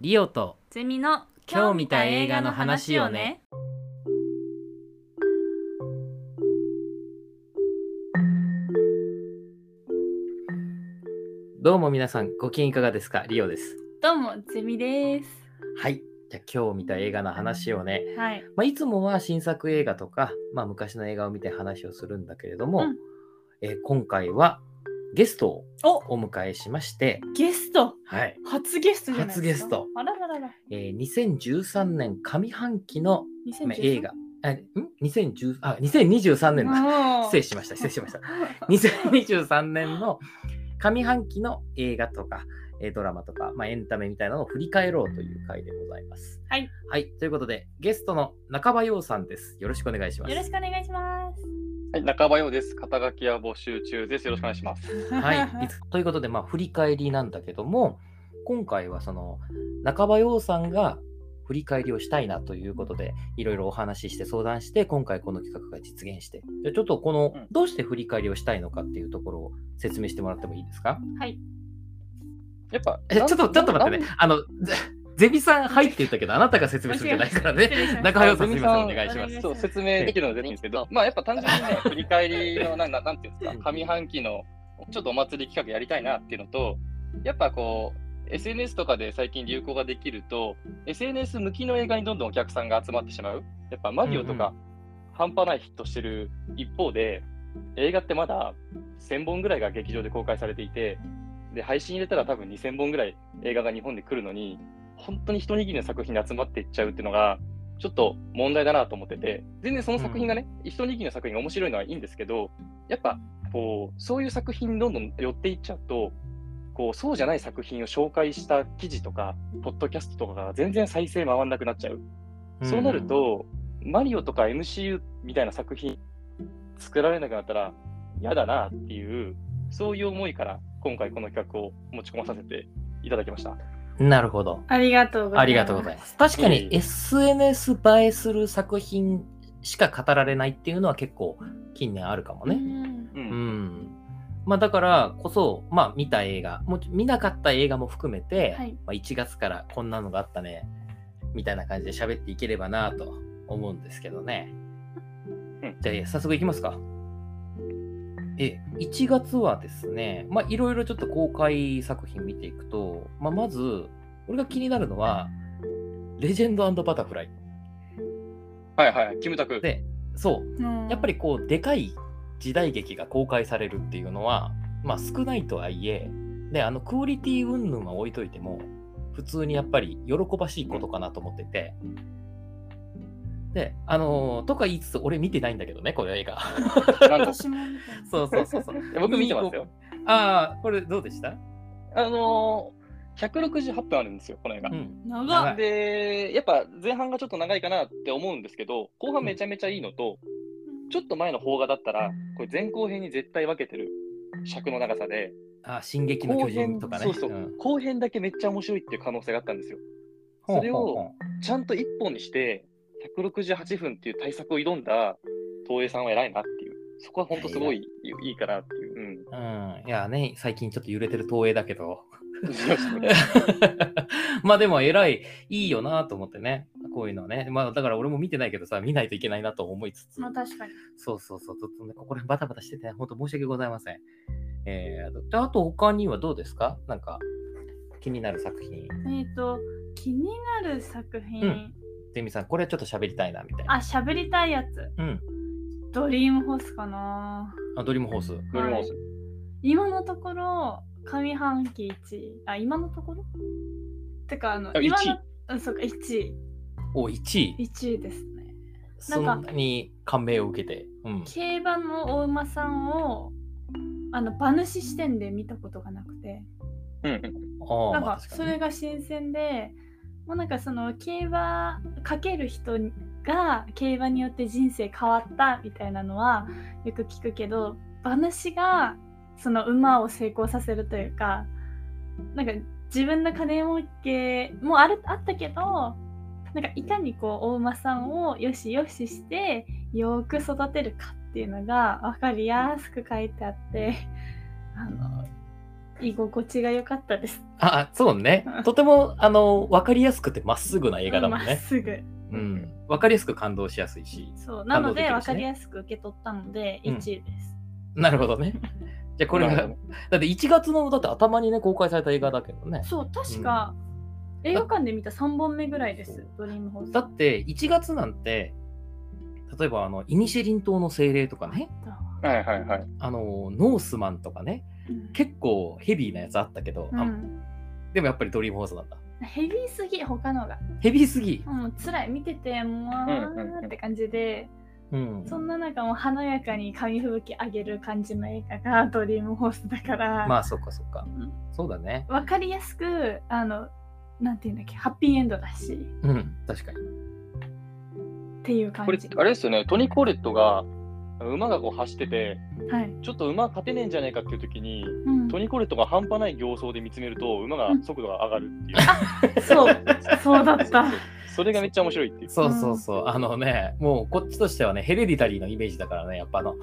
リオとゼミの今日見た映画の話をね。どうも皆さんご機嫌いかがですか？リオですどうもゼミです。はいじゃあ今日見た映画の話をね、はい。まあ、いつもは新作映画とか、まあ、昔の映画を見て話をするんだけれども、うんえー今回はゲストをおお迎えしまして、ゲストはい初ゲストじゃないですか。初ゲスト。あらららら。えー2013年上半期の、まあ2013映画あん？2010あ2023年だ失礼しました失礼しました2023年の上半期の映画とか、えードラマとか、まあ、エンタメみたいなのを振り返ろうという回でございます。はい。はい。ということで、ゲストの中場陽さんです。よろしくお願いします。よろしくお願いします。はい、中場陽です。肩書きは募集中です。よろしくお願いします。はい。ということで、まあ、振り返りなんだけども、今回はその、中場陽さんが振り返りをしたいなということで、いろいろお話しして相談して、今回この企画が実現して、じゃあちょっとこのうん、どうして振り返りをしたいのかっていうところを説明してもらってもいいですか？はい。やっぱ、えちょっと、ちょっと待ってねな。あの、ゼゼビさん、はいって言ったけど、あなたが説明するんじゃないからね。中川さん、すみません、お願いします。そう説明できるのでいいんですけど、まあやっぱ単純にね、振り返りのなんななんていうんですか、上半期のちょっとお祭り企画やりたいなっていうのと、やっぱこう、SNS とかで最近流行ができると、SNS 向きの映画にどんどんお客さんが集まってしまう。やっぱマリオとか半端ないヒットしてる一方で、映画ってまだ1000本ぐらいが劇場で公開されていて、で配信入れたら多分2000本ぐらい映画が日本で来るのに、本当に一握りの作品に集まっていっちゃうっていうのが、ちょっと問題だなと思ってて、全然その作品がね、一握りの作品が面白いのはいいんですけど、やっぱこう、そういう作品にどんどん寄っていっちゃうと、こうそうじゃない作品を紹介した記事とか、ポッドキャストとかが全然再生回んなくなっちゃう。そうなると、マリオとか MCU みたいな作品作られなくなったら嫌だなっていう、そういう思いから今回この企画を持ち込まさせていただきました。うんなるほど。ありがとうございます。ありがとうございます。確かに SNS 映えする作品しか語られないっていうのは結構近年あるかもね。うんう。うんん。まあだからこそ、まあ見た映画、もち見なかった映画も含めて、はいまあ、1月からこんなのがあったね、みたいな感じで喋っていければなと思うんですけどね。うんじゃあ早速いきますか。え、1月はですね、まあいろいろちょっと公開作品見ていくと、まあまず、俺が気になるのは、レジェンドバタフライ。はいはい、キムタク。で、そう、やっぱり、りこう、でかい時代劇が公開されるっていうのは、まあ少ないとはいえ、で、あの、クオリティ云々は置いといても、普通にやっぱり喜ばしいことかなと思ってて、で、あのーとか言いつつ、俺見てないんだけどね、この映画。私もそうそうそうそう。僕見てますよ。ああ、これどうでした？あのー、168分あるんですよ、この映画う。ん。長長いで、やっぱ前半がちょっと長いかなって思うんですけど、後半めちゃめちゃいいのと、ちょっと前の邦画だったら、これ前後編に絶対分けてる尺の長さで、あ、進撃の巨人とかね。そうそう、ん後編だけめっちゃ面白いっていう可能性があったんですよ。それをちゃんと一本にして、168分っていう対策を挑んだ東映さんは偉いなっていう、そこは本当すごいいいかなっていう。うんううん。いやね、最近ちょっと揺れてる東映だけど。まあでも偉い、いいよなと思ってね。こういうのはね。まあだから俺も見てないけどさ、見ないといけないなと思いつつ。まあ確かに。そうそうそう。ちょっとね、ここら辺バタバタしてて、本当申し訳ございません。えー、であと他にはどうですか？なんか気になる作品。えっ、と、気になる作品、うんゼミさん、これちょっと喋りたいな、みたいな。あ、しゃべりたいやつ。うん。ドリームホースかな。あ、ドリームホース。ドリームホース今のところ、上半期1位。あ、今のところ？てか、あの、あ今1位の、うん、そうか、1位。お、1位。1位ですね。そんなに感銘を受けて。うん。競馬のお馬さんを、あの、馬主視点で見たことがなくて、うんうんああ、なんかまあ確かそれが新鮮で、もうなんかその競馬かける人が競馬によって人生変わったみたいなのはよく聞くけど馬主がその馬を成功させるというかなんか自分の金儲けもあるあったけどなんかいかにこうお馬さんをよしよししてよく育てるかっていうのが分かりやすく書いてあってあの居心地が良かったです。あ、そうね。とても、あの、わかりやすくてまっすぐな映画だもんまっね。すぐ。うん。わかりやすく感動しやすいし。そう。なので、感動できるしね分かりやすく受け取ったので、うん1位です。なるほどね。じゃあこれが、だって1月の、だって頭にね、公開された映画だけどね。そう、確か、映画館で見た3本目ぐらいです、ドリームホース。だって1月なんて、例えばあの、イニシェリン島の精霊とかね、はいはいはい。あの、ノースマンとかね、結構ヘビーなやつあったけど、あうん、でもやっぱりドリームホースなんだ。ヘビーすぎ、他のが。ヘビーすぎ。もう辛い、見てて、もう、って感じで、うん。そんな中もう華やかに紙吹雪上げる感じの映画が ドリームホースだから、まあ、そっかそっかうん。そうだね。分かりやすく、あの、なんていうんだっけ、ハッピーエンドだし、うん、確かに。っていう感これじ。、あれですよね、トニー・コーレットが馬がこう走ってて、はい。ちょっと馬勝てねえんじゃねえかっていう時に、うんトニー・コーレットが半端ない形相で見つめると、馬が速度が上がるっていう。そう、そうだった。それがめっちゃ面白いっていう。そうそうそう。あのね、もうこっちとしてはね、ヘレディタリーのイメージだからね、やっぱあの、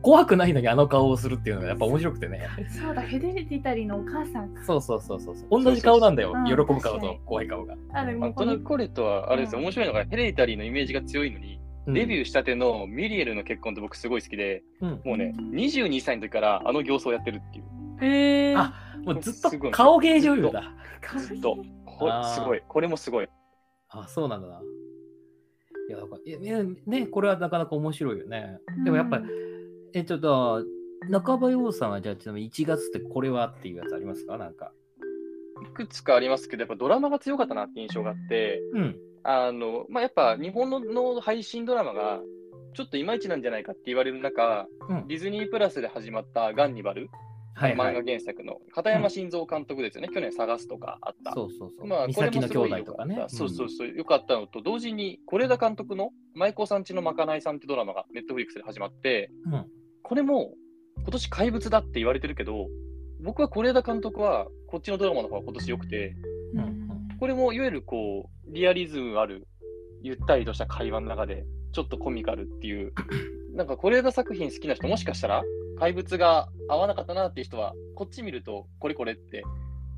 怖くないのにあの顔をするっていうのがやっぱ面白くてね。そうだ、フェディタリーのお母さんか。そうそうそうそう。同じ顔なんだようん。喜ぶ顔と怖い顔が。あ、でまあもこのトニー・コーレットは、あれですよ、うん面白いのが、ヘレディタリーのイメージが強いのに、デビューしたてのミリエルの結婚って僕すごい好きで、うん、もうね、22歳の時からあの形相をやってるっていう。へーあもうずっと顔芸女優だ。ずっと。こすごい。これもすごい。あ、そうなんだな。いや、だからいやねね、これはなかなか面白いよね。でもやっぱり、え、ちょっと、中場洋さんはじゃあちなみに1月ってこれはっていうやつありますか？なんか。いくつかありますけど、やっぱドラマが強かったなって印象があって、うん。あの、まあ、やっぱ日本のの配信ドラマがちょっといまいちなんじゃないかって言われる中、うんディズニープラスで始まったガンニバル、はい、はい。漫画原作の片山晋三監督ですよね、去年探すとかあった。そうそうそう。まあ、美これもすごい弟とかね。そうそうそう、よかったのと、同時に、是枝監督の舞妓さんちのまかないさんってドラマがネットフリックスで始まって、うん。うんこれも今年怪物だって言われてるけど、僕は是枝監督はこっちのドラマの方が今年良くて、うんこれもいわゆるこう、リアリズムある、ゆったりとした会話の中で、ちょっとコミカルっていう、なんか是枝作品好きな人、もしかしたら、怪物が合わなかったなっていう人は、こっち見ると、これこれって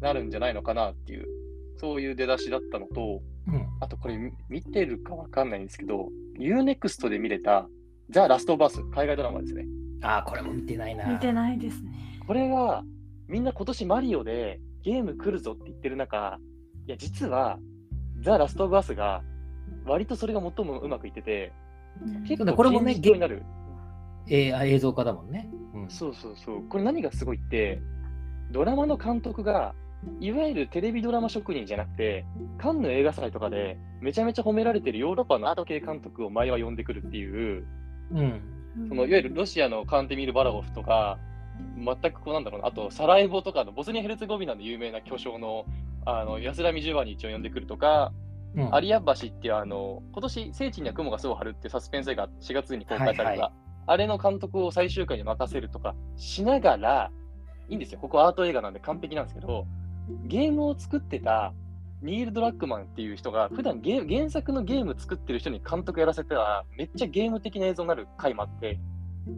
なるんじゃないのかなっていう、そういう出だしだったのと、うん。あとこれ見見てるかわかんないんですけど、UNEXT で見れた、ザ・ラストバス、海外ドラマですね。あー、これも見てないな。見てないですね。これが、みんな今年マリオでゲーム来るぞって言ってる中、いや、実は、ザ・ラストバスが、割とそれが最もうまくいってて、結構これもねになる。えーあ映像化だもんね。うん。そうそうそう。これ何がすごいって、ドラマの監督が、いわゆるテレビドラマ職人じゃなくて、カンヌ映画祭とかでめちゃめちゃ褒められてるヨーロッパのアート系監督を前は呼んでくるっていう、うん。そのいわゆるロシアのカンテミル・バラゴフとか、全くこうなんだろうな、あとサラエボとかのボスニア・ヘルツェゴビナの有名な巨匠のあの安らみジュバニ一応呼んでくるとか、うん。アリア橋っていうあの今年聖地には雲が巣を張るっていうサスペンス映画4月に公開された、はいはい。あれの監督を最終回に任せるとかしながら、いいんですよ、ここアート映画なんで完璧なんですけど、ゲームを作ってたニール・ドラッグマンっていう人が、普段ゲー原作のゲーム作ってる人に監督やらせたら、めっちゃゲーム的な映像になる回もあって、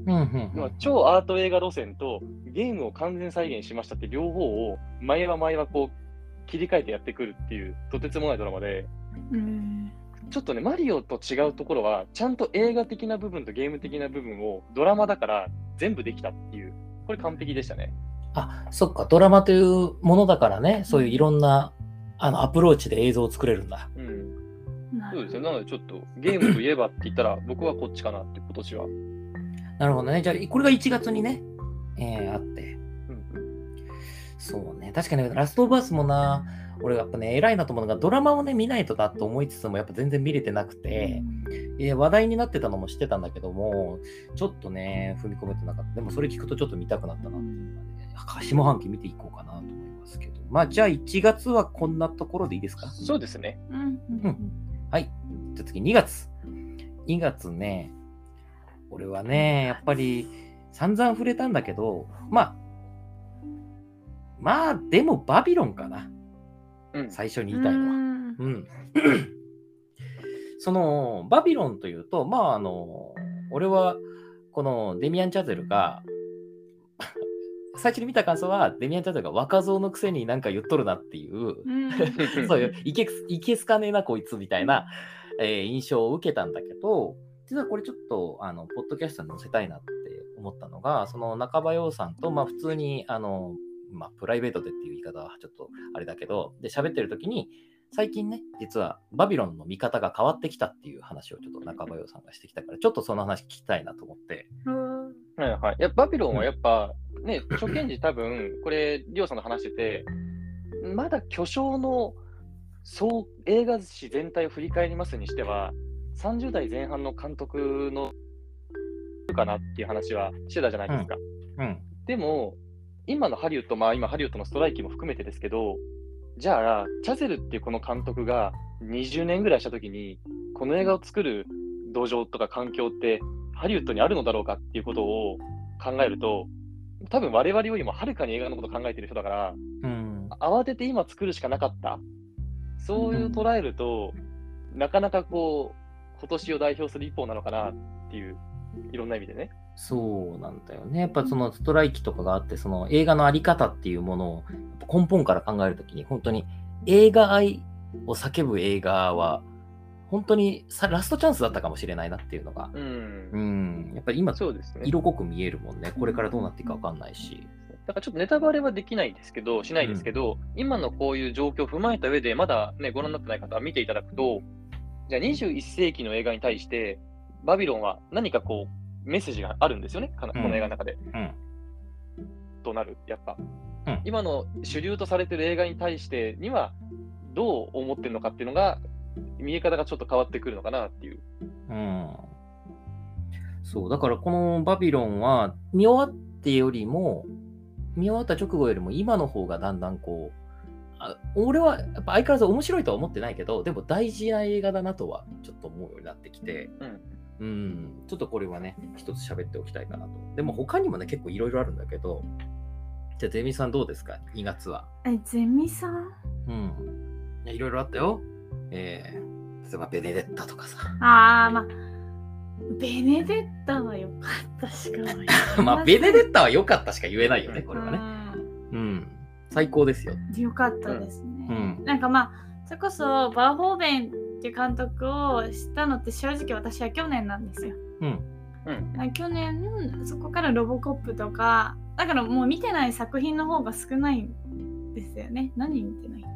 うんうん超アート映画路線とゲームを完全再現しましたって両方を前は前はこう切り替えてやってくるっていうとてつもないドラマで、うんちょっとね、マリオと違うところは、ちゃんと映画的な部分とゲーム的な部分をドラマだから全部できたっていう、これ完璧でしたね。あ、そっか、ドラマというものだからね、そういういろんなあのアプローチで映像を作れるんだ。うん。そうですね。なのでちょっとゲームといえばって言ったら、僕はこっちかなって今年は。なるほどね。じゃあ、これが1月にね、えーあって。うんそうね。確かに、ラストオブアスもな、俺やっぱね、偉いなと思うのが、ドラマをね、見ないとだと思いつつも、やっぱ全然見れてなくて、えー話題になってたのも知ってたんだけども、ちょっとね、踏み込めてなかった。でもそれ聞くとちょっと見たくなったなっていうね、下半期見ていこうかなと思いますけど。まあ、じゃあ1月はこんなところでいいですか？そうですね。うんうんうんはい。じゃあ次、2月。2月ね、俺はね、やっぱり散々触れたんだけど、まあ、まあ、でもバビロンかな。うん。最初に言いたいのは。うんうん。その、バビロンというと、まあ、あの、俺は、このデミアン・チャゼルが、最初に見た感想は、デミアン・チャゼルが若造のくせになんか言っとるなっていう、うんそういういけすいけすかねえなこいつみたいな、えー印象を受けたんだけど、実はこれちょっと、あの、ポッドキャストに載せたいなって思ったのが、その中場洋さんと、まあ普通に、あの、まあプライベートでっていう言い方はちょっとあれだけど、で、喋ってる時に、最近ね、実はバビロンの見方が変わってきたっていう話をちょっと中場洋さんがしてきたから、ちょっとその話聞きたいなと思って。うんはいはい。いや、バビロンはやっぱ、ね、初見時多分、これ、リオさんと話してて、まだ巨匠の総映画史全体を振り返りますにしては、30代前半の監督のかなっていう話はしてたじゃないですか。うん。でも、今のハリウッド、まあ今ハリウッドのストライキも含めてですけど、じゃあ、チャゼルっていうこの監督が20年ぐらいしたときに、この映画を作る土壌とか環境ってハリウッドにあるのだろうかっていうことを考えると、多分我々よりもはるかに映画のことを考えてる人だから、うん。慌てて今作るしかなかった。そういう捉えると、なかなかこう、今年を代表する一方なのかなっていう、いろんな意味でね。そうなんだよね。やっぱそのストライキとかがあって、その映画のあり方っていうものを根本から考えるときに、本当に映画愛を叫ぶ映画は、本当にさラストチャンスだったかもしれないなっていうのが、うんう。ん、やっぱり今、ね。色濃く見えるもんね。これからどうなっていくかわかんないし。だからちょっとネタバレはできないですけど、しないですけど、今のこういう状況を踏まえた上で、まだね、ご覧になってない方は見ていただくと、じゃあ21世紀の映画に対して、バビロンは何かこう、メッセージがあるんですよね、この映画の中で。うん。となる、やっぱ。うん今の主流とされてる映画に対してには、どう思ってるのかっていうのが、見え方がちょっと変わってくるのかなっていう。うん。そう、だからこのバビロンは見終わってよりも、見終わった直後よりも今の方がだんだんこう、あ俺はやっぱ相変わらず面白いとは思ってないけど、でも大事な映画だなとはちょっと思うようになってきて、うん。うん、ちょっとこれはね、一つ喋っておきたいかなと。でも他にもね、結構いろいろあるんだけど、じゃあ、ゼミさんどうですか ?2 月は。え、ゼミさん？うん。いろいろあったよ。えー、例えばベネデッタとかさ。ああ、まあ、ベネデッタは良かったしかない。まあ、ベネデッタは良かったしか言えないよね、これはね。うんうん。最高ですよ。よかったですね。うんなんかまあ、それこそバーホーベンっていう監督を知ったのって正直私は去年なんですよ。うん。うん。去年、そこからロボコップとか、だからもう見てない作品の方が少ないんですよね。何見てないんだっ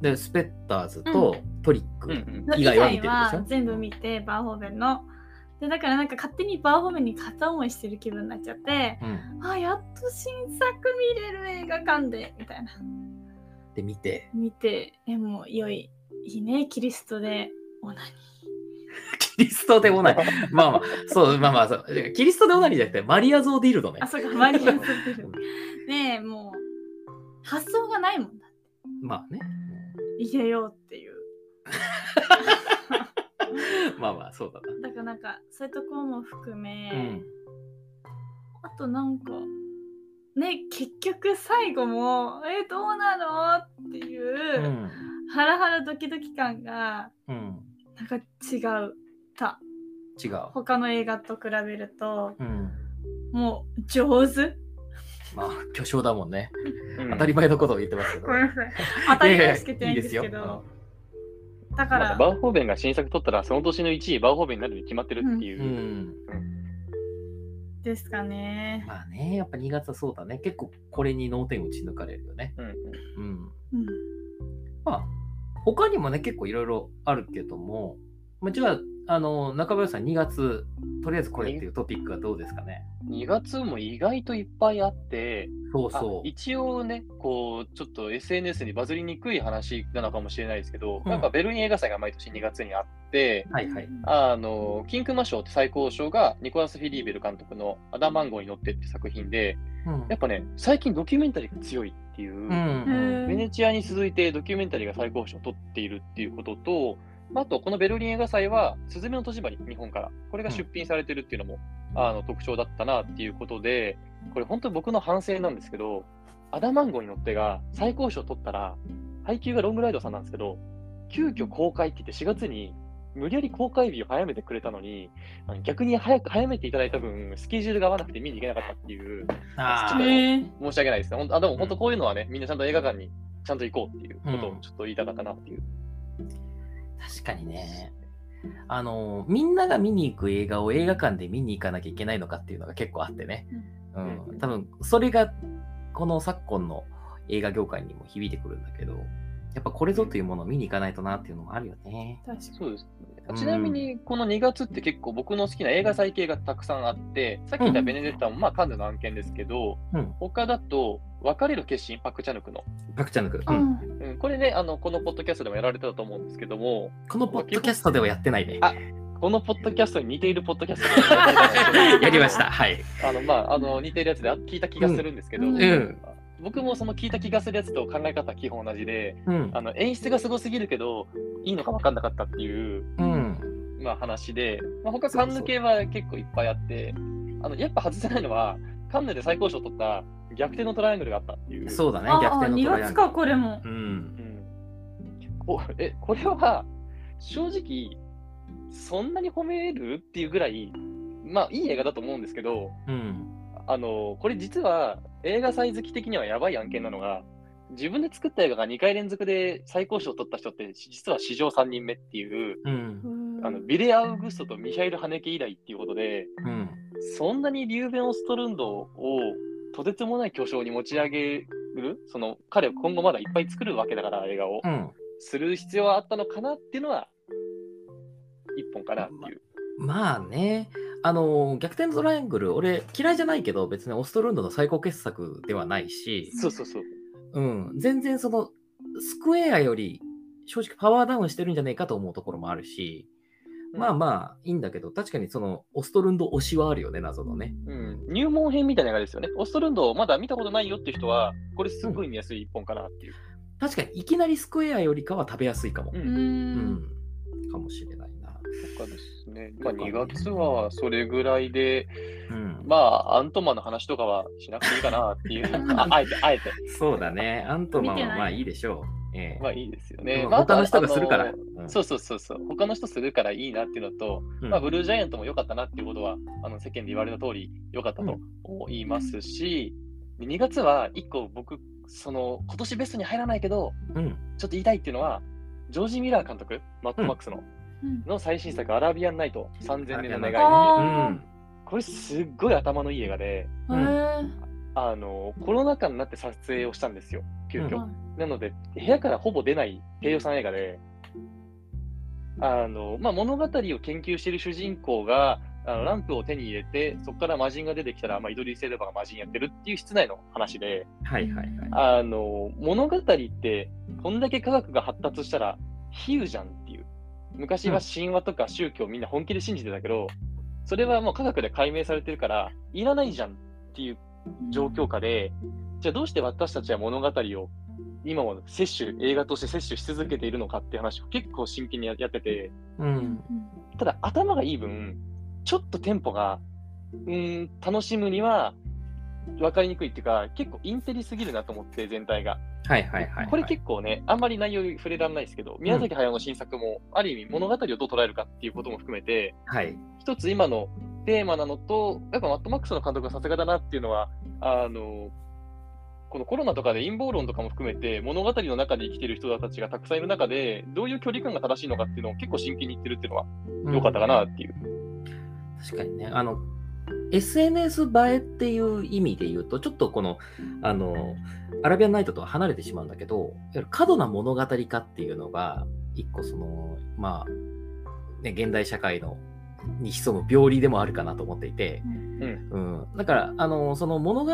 け？で、スペッターズとトリックうん以外は見てるでしょ、全部見て、バーホーベンの。でだからなんか勝手にバーホーベンに片思いしてる気分になっちゃって、うん。あ、やっと新作見れる映画館で、みたいな。で、見て。見て、え、もう良い。いいね、キリストでオナニ キリストでもない。まあまあ、そう、まあまあそう。キリストでもないじゃなくて、マリア像ディルドねー。あ、。そうか、マリアンズビル。ねえ、もう、発想がないもんだ。まあね。入れようっていう。まあまあ、そうだな。だからなんか、そういうところも含め、うん。あとなんか、ね、結局最後も、え、どうなの？っていう、うん。ハラハラドキドキ感が、うん。なんか違うた。違う。他の映画と比べると、うん。もう上手。まあ、巨匠だもんね。うん当たり前のことを言ってますけど。ごめんなさい。当たり前しか言ってないんいですけいいですよど。だから、まあバーホーベンが新作取ったら、その年の1位、バーホーベンになるに決まってるっていうう。ん。ですかね。まあね、やっぱ2月はそうだね。結構これに脳天打ち抜かれるよね。うんうん。うん。まあ、他にもね、結構いろいろあるけども、まあ、じゃあ、あの、中林さん2月、とりあえずこれっていうトピックはどうですかね？2月も意外といっぱいあって、あそうそう。一応ね、こう、ちょっと SNS にバズりにくい話なのかもしれないですけど、うんやっぱベルリン映画祭が毎年2月にあって、はいはい。あの、キンクマ賞って最高賞がニコラス・フィリーベル監督のアダマンゴに乗ってって作品で、うんやっぱね、最近ドキュメンタリーが強いっていう、うんベネチアに続いてドキュメンタリーが最高賞を取っているっていうことと、まああと、このベルリン映画祭は、すずめの戸締まり、日本から、これが出品されてるっていうのも、あの特徴だったなっていうことで、これ本当に僕の反省なんですけど、アダマンゴに乗ってが最高賞を取ったら、配給がロングライドさんなんですけど、急遽公開って言って4月に無理やり公開日を早めてくれたのに、あの逆に早く早めていただいた分、スケジュールが合わなくて見に行けなかったっていう、申し訳ないですね。ほんあでも本当こういうのはね、みんなちゃんと映画館にちゃんと行こうっていうことうんをちょっと言いたかったなっていう。確かにね。あの、みんなが見に行く映画を映画館で見に行かなきゃいけないのかっていうのが結構あってね。うん。うん多分、それが、この昨今の映画業界にも響いてくるんだけど、やっぱこれぞというものを見に行かないとなっていうのもあるよね。確かにそうですうんね。ちなみに、この2月って結構僕の好きな映画祭系がたくさんあって、さっき言ったベネデッタもまあカンヌの案件ですけど、うん。他だと、別れる決心、パク・チャヌクの。パクチャヌク。ううん。んうん、これね、あの、このポッドキャストでもやられてたと思うんですけども、このポッドキャストではやってないね。あこのポッドキャストに似ているポッドキャストで やりました。はい。あの、まあ、あの、似てるやつであ聞いた気がするんですけど、うんうん僕もその聞いた気がするやつと考え方は基本同じで、うん。あの演出がすごすぎるけど、いいのか分かんなかったっていう、うん。まあ、話で、まあ、他カンヌ系は結構いっぱいあって、あのやっぱ外せないのは、カンヌで最高賞を取った逆転のトライアングルがあったっていう。そうだね。あ逆転の2トライアングル月かこれもうん。うんこえこれは正直、そんなに褒めるっていうぐらい、まあいい映画だと思うんですけど、うん。あのこれ実は映画祭好き的にはやばい案件なのが、自分で作った映画が2回連続で最高賞を取った人って、実は史上3人目っていう、うん。あのビレ・アウグストとミヒャイル・ハネケ以来っていうことで、うん。そんなにリューベン・オストルンドをとてつもない巨匠に持ち上げる、その彼は今後まだいっぱい作るわけだから、映画を。うん。する必要はあったのかなっていうのは、一本かなっていう。まあね、あの、逆転のトライアングル、俺嫌いじゃないけど、別にオストルンドの最高傑作ではないし、そうそうそう。うん、全然その、スクエアより正直パワーダウンしてるんじゃないかと思うところもあるし、まあまあいいんだけど、確かにそのオストルンド推しはあるよね、謎のね。うん、入門編みたいな映画ですよね。オストルンドまだ見たことないよって人は、これすっごい見やすい一本かなっていう。確かにいきなりスクエアよりかは食べやすいかも。う。うんんうん、かもしれないな。とかですね。まあ、2月はそれぐらいで、うん、まあ、アントマンの話とかはしなくていいかなっていう。ああえて、あえて。そうだね、アントマンはまあいいでしょう。ええ。まあいいですよね。うんまあ、他の人がするから。うん。そうそうそうそう。他の人するからいいなっていうのと、うん。まあ、ブルージャイアントも良かったなっていうことは、あの世間で言われた通り良かったと言いますし、で2月は1個僕、その今年ベストに入らないけど、うん、ちょっと言いたいっていうのは、ジョージ・ミラー監督、マットマックスの、うん。の最新作、アラビアンナイト、3000年の願い。あうん、これすっごい頭のいい映画で、あのコロナ禍になって撮影をしたんですよ、急遽。うんなので、部屋からほぼ出ない低予算映画で、あのまあ、物語を研究している主人公があのランプを手に入れて、そこから魔人が出てきたら、まあ、イドリー・セルバが魔人やってるっていう室内の話で、はいはいはい。あの物語って、こんだけ科学が発達したら、比喩じゃんっていう。昔は神話とか宗教みんな本気で信じてたけど、それはもう科学で解明されてるから、いらないじゃんっていう状況下で、じゃあどうして私たちは物語を今も摂取、映画として摂取し続けているのかっていう話を結構真剣にややってて、うん、ただ頭がいい分、ちょっとテンポが、うーん、楽しむには分かりにくいっていうか、結構インテリすぎるなと思って、全体が。はいはいはい。これ結構ね、あんまり内容に触れられないですけど、宮崎駿の新作も、ある意味物語をどう捉えるかっていうことも含めて、はい。一つ今のテーマなのと、やっぱマットマックスの監督がさすがだなっていうのは、あの、このコロナとかで陰謀論とかも含めて、物語の中で生きている人たちがたくさんいる中で、どういう距離感が正しいのかっていうのを結構真剣に言ってるっていうのは良かったかなっていう。確かにね、あの、SNS 映えっていう意味で言うと、ちょっとこの、あの、アラビアンナイトとは離れてしまうんだけど、過度な物語化っていうのが、一個その、まあ、ね、現代社会の、に潜む病理でもあるかなと思っていて、うん。だから、あの、その物語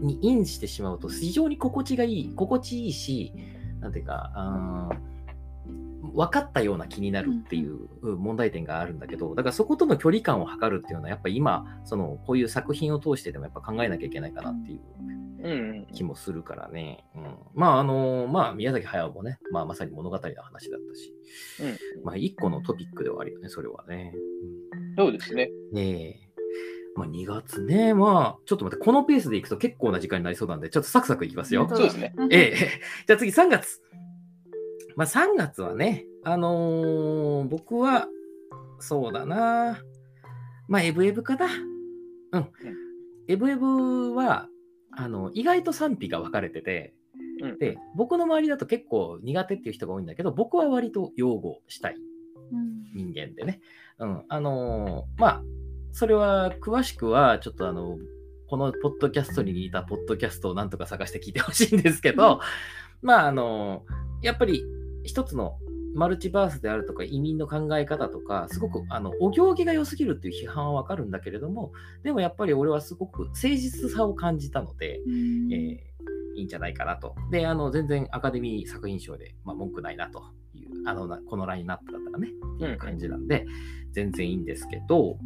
にインしてしまうと、非常に心地がいい、心地いいし、なんていうか、あー分かったような気になるっていううん問題点があるんだけど、だからそことの距離感を測るっていうのは、やっぱ今、その、こういう作品を通してでもやっぱ考えなきゃいけないかなっていううんうん。気もするからね。うん、まあ、あの、まあ、宮崎駿もね、まあ、まさに物語の話だったし、うんまあ、一個のトピックではあるよね、それはね。そうですね。うん、ねえ。まあ、2月ね、まあ、ちょっと待って、このペースでいくと結構な時間になりそうなんで、ちょっとサクサクいきますよ。そうですね。ええ、じゃあ次3月。まあ3月はね、あのー僕は、そうだな。まあ、エブエブかな。うん。エブエブは、あの、意外と賛否が分かれてて、うんで、僕の周りだと結構苦手っていう人が多いんだけど、僕は割と擁護したいうん人間でね。うん。あのーまあ、それは詳しくは、ちょっとあの、このポッドキャストに似たポッドキャストをなんとか探して聞いてほしいんですけど、まあ、あのやっぱり一つのマルチバースであるとか移民の考え方とか、すごくあのお行儀が良すぎるっていう批判はわかるんだけれども、でもやっぱり俺はすごく誠実さを感じたので、うん。えーいいんじゃないかなと。で、あの全然アカデミー作品賞で、まあ、文句ないなという、あのなこのラインナップだったらね、っていう感じなんで、全然いいんですけど、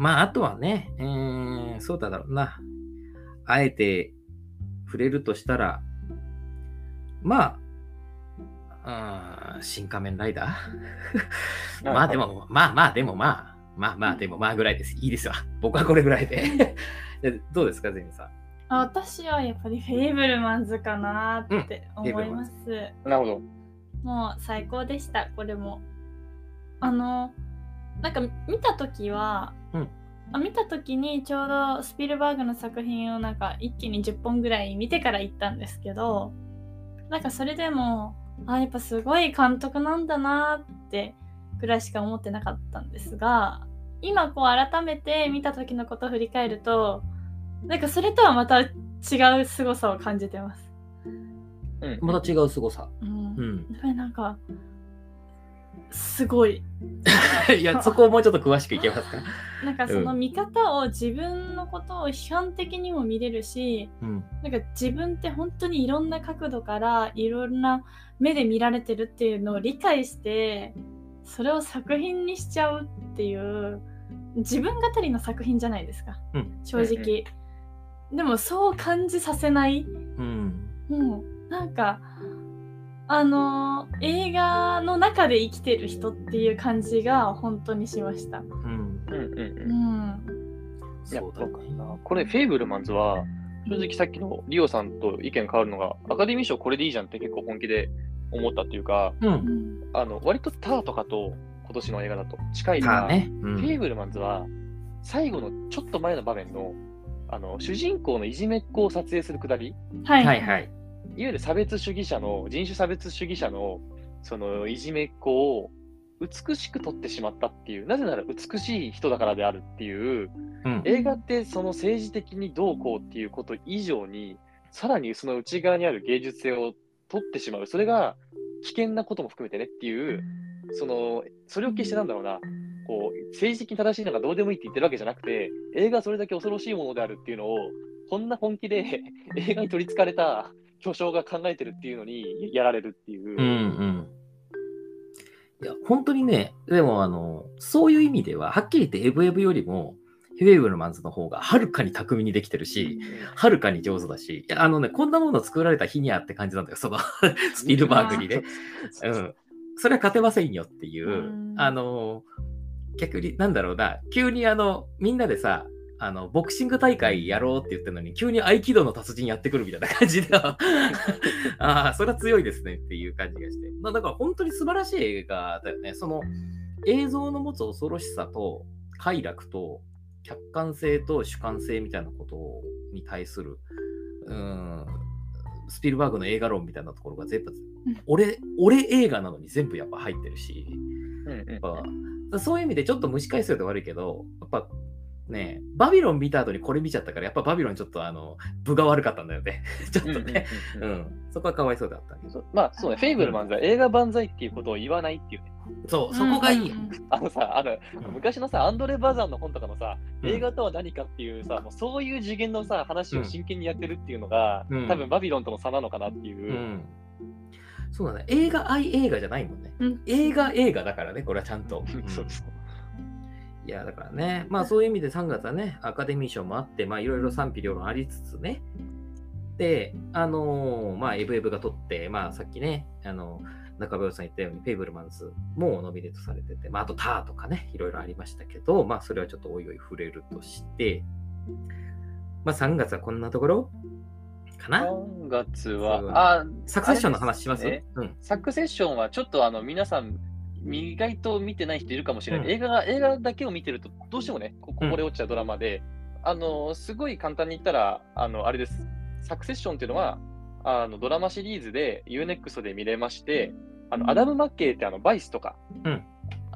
まあ、あとはね、えーそうだろうな。あえて触れるとしたら、まあ、うん、新仮面ライダー？まあでも、まあまあでもまあ、まあまあでもまあぐらいです。いいですわ。僕はこれぐらいで。でどうですか、ゼミさん？あ私はやっぱりフェイブルマンズかなって思います。なるほど。もう最高でした、これも。あの、なんか見たときは、うんあ見たときにちょうどスピルバーグの作品をなんか一気に10本ぐらい見てから行ったんですけど、なんかそれでも、あ、やっぱすごい監督なんだなってぐらいしか思ってなかったんですが、今こう改めて見た時のことを振り返ると、なんかそれとはまた違う凄さを感じてます。うんまた違う凄さ。うんうん。やっぱりなんか、すごい。いや、そこをもうちょっと詳しくいけますか？なんかその見方を自分のことを批判的にも見れるし、うん。なんか自分って本当にいろんな角度からいろんな目で見られてるっていうのを理解して、それを作品にしちゃうっていう、自分語りの作品じゃないですか、うん正直。でもそう感じさせないうん。もうなんかあのー映画の中で生きてる人っていう感じが本当にしました。うん。うんうんううんそうかるなこれ、フェイブルマンズは、正直さっきのリオさんと意見変わるのが、アカデミー賞これでいいじゃんって結構本気で思ったっていうか、う。うんん。あの割とターとかと今年の映画だと近いのが、かね。うんフェイブルマンズは最後のちょっと前の場面のあの主人公のいじめっ子を撮影するくだり、いはい。はいはい。わゆる差別主義者の、人種差別主義者のそのいじめっ子を美しく撮ってしまったっていう、なぜなら美しい人だからであるっていう、うん。映画ってその政治的にどうこうっていうこと以上に、さらにその内側にある芸術性を取ってしまう。それが危険なことも含めてねっていう、その、それを決してなんだろうな、こう、政治的に正しいのがどうでもいいって言ってるわけじゃなくて、映画はそれだけ恐ろしいものであるっていうのを、こんな本気で 映画に取り憑かれた巨匠が考えてるっていうのにやられるっていう。うんうん。いや、本当にね、でもあの、そういう意味では、はっきり言ってエブエブよりも、フェイブルマンズの方がはるかに巧みにできてるし、はるかに上手だし、いやあのね、こんなもの作られた日にゃって感じなんだよ、その スピルバーグにね。うん。それは勝てませんよっていう、うんあの、逆に、なんだろうな、急にあの、みんなでさ、あの、ボクシング大会やろうって言ってるのに、急に合気道の達人やってくるみたいな感じで、ああ、それは強いですねっていう感じがして。まあだから本当に素晴らしい映画だよね。その映像の持つ恐ろしさと快楽と客観性と主観性みたいなことに対する、うん、スピルバーグの映画論みたいなところが全部、うん俺、俺映画なのに全部やっぱ入ってるし、やっぱそういう意味でちょっと蒸し返すようで悪いけど、やっぱね、バビロン見た後にこれ見ちゃったから、やっぱバビロンちょっとあの、分が悪かったんだよね。ちょっとね。うんうんうんうん。そこはかわいそうだったけど。そまあそうね、フェイブルマンズは映画万歳っていうことを言わないっていうね。そう、そこがいいよ。あのさ、あのうん昔のさ、アンドレ・バザンの本とかのさ、うん映画とは何かっていうさ、もうそういう次元のさ、話を真剣にやってるっていうのが、うん多分バビロンとの差なのかなっていうう。ん。そうだね。映画愛映画じゃないもんね。うん映画映画だからね、これはちゃんと。そうそういや、だからね、まあそういう意味で3月はね、アカデミー賞もあって、まあいろいろ賛否両論ありつつね。で、あのーまあエブエブが取って、まあさっきね、あの、中林さん言ったように、フェイブルマンズもノミネートされてて、まああとターとかね、いろいろありましたけど、まあそれはちょっとおいおい触れるとして、まあ3月はこんなところ？かな？3月は、あ、サクセッションの話します？あれでうん。サクセッションはちょっとあの皆さん、意外と見てない人いるかもしれない。うん。映画が映画だけを見てると、どうしてもね、こぼれ落ちちゃうドラマで、あのすごい簡単に言ったら、あのあれです。Succession っていうのは、あのドラマシリーズで U-NEXT で見れまして、あのアダム・マッケイってあの Vice とか、うん。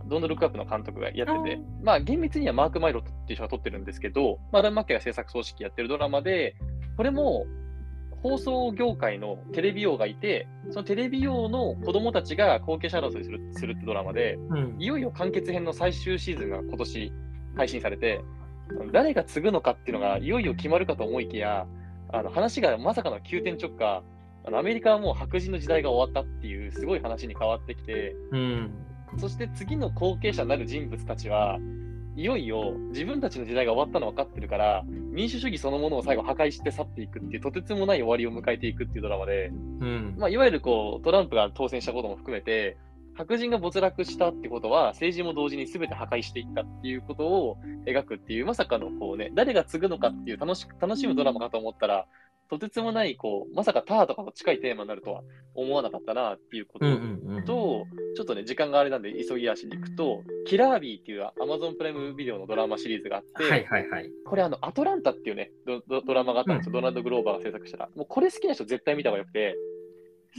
Don't Look Up の監督がやっててう、まあ厳密にはマーク・マイロッドっていう人が撮ってるんですけど、まあ、アダム・マッケイが制作総指揮やってるドラマで、これも放送業界のテレビ王がいて、そのテレビ王の子供たちが後継者争いするするってドラマで、うんいよいよ完結編の最終シーズンが今年配信されて、誰が継ぐのかっていうのがいよいよ決まるかと思いきや、あの話がまさかの急転直下、あのアメリカはもう白人の時代が終わったっていうすごい話に変わってきて、うん。そして次の後継者になる人物たちは、いよいよ自分たちの時代が終わったの分かってるから、民主主義そのものを最後破壊して去っていくっていう、とてつもない終わりを迎えていくっていうドラマで、うん。まあ、いわゆるこうトランプが当選したことも含めて、白人が没落したってことは、政治も同時に全て破壊していったっていうことを描くっていう、まさかのこう、ね、誰が継ぐのかっていう楽し楽しむドラマかと思ったら、とてつもないこう、まさかターとかと近いテーマになるとは思わなかったなっていうことうんうんうん。と、ちょっとね、時間があれなんで急ぎ足に行くと、キラービーっていう Amazon プライムビデオのドラマシリーズがあって、はいはいはい。これあの、アトランタっていうね、ドドドラマがあったんですよ、うんドナルド・グローバーが制作したら。もうこれ好きな人絶対見た方がよくて、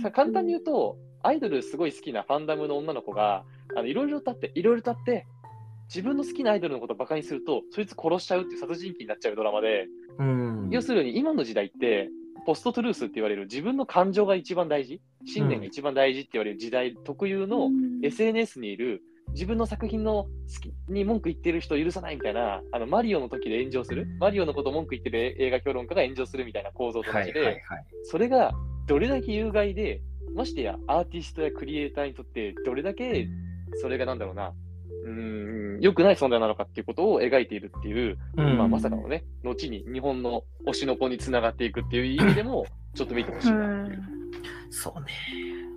さ簡単に言うと、アイドルすごい好きなファンダムの女の子が、あのいろいろとあって、いろいろとあって、自分の好きなアイドルのことをバカにすると、そいつ殺しちゃうっていう殺人鬼になっちゃうドラマで、うん。要するに今の時代って、ポストトゥルースって言われる自分の感情が一番大事、信念が一番大事って言われる時代特有の SNS にいる自分の作品の好きに文句言ってる人を許さないみたいな、あのマリオの時で炎上する、マリオのことを文句言ってる映画評論家が炎上するみたいな構造と同じで、はいはいはい。それがどれだけ有害で、ましてやアーティストやクリエイターにとってどれだけそれがなんだろうな、うーん、良くない存在なのかっていうことを描いているっていう、うんまあ、まさかのね、後に日本の推しの子につながっていくっていう意味でも、ちょっと見てほしいなっていう。そうね。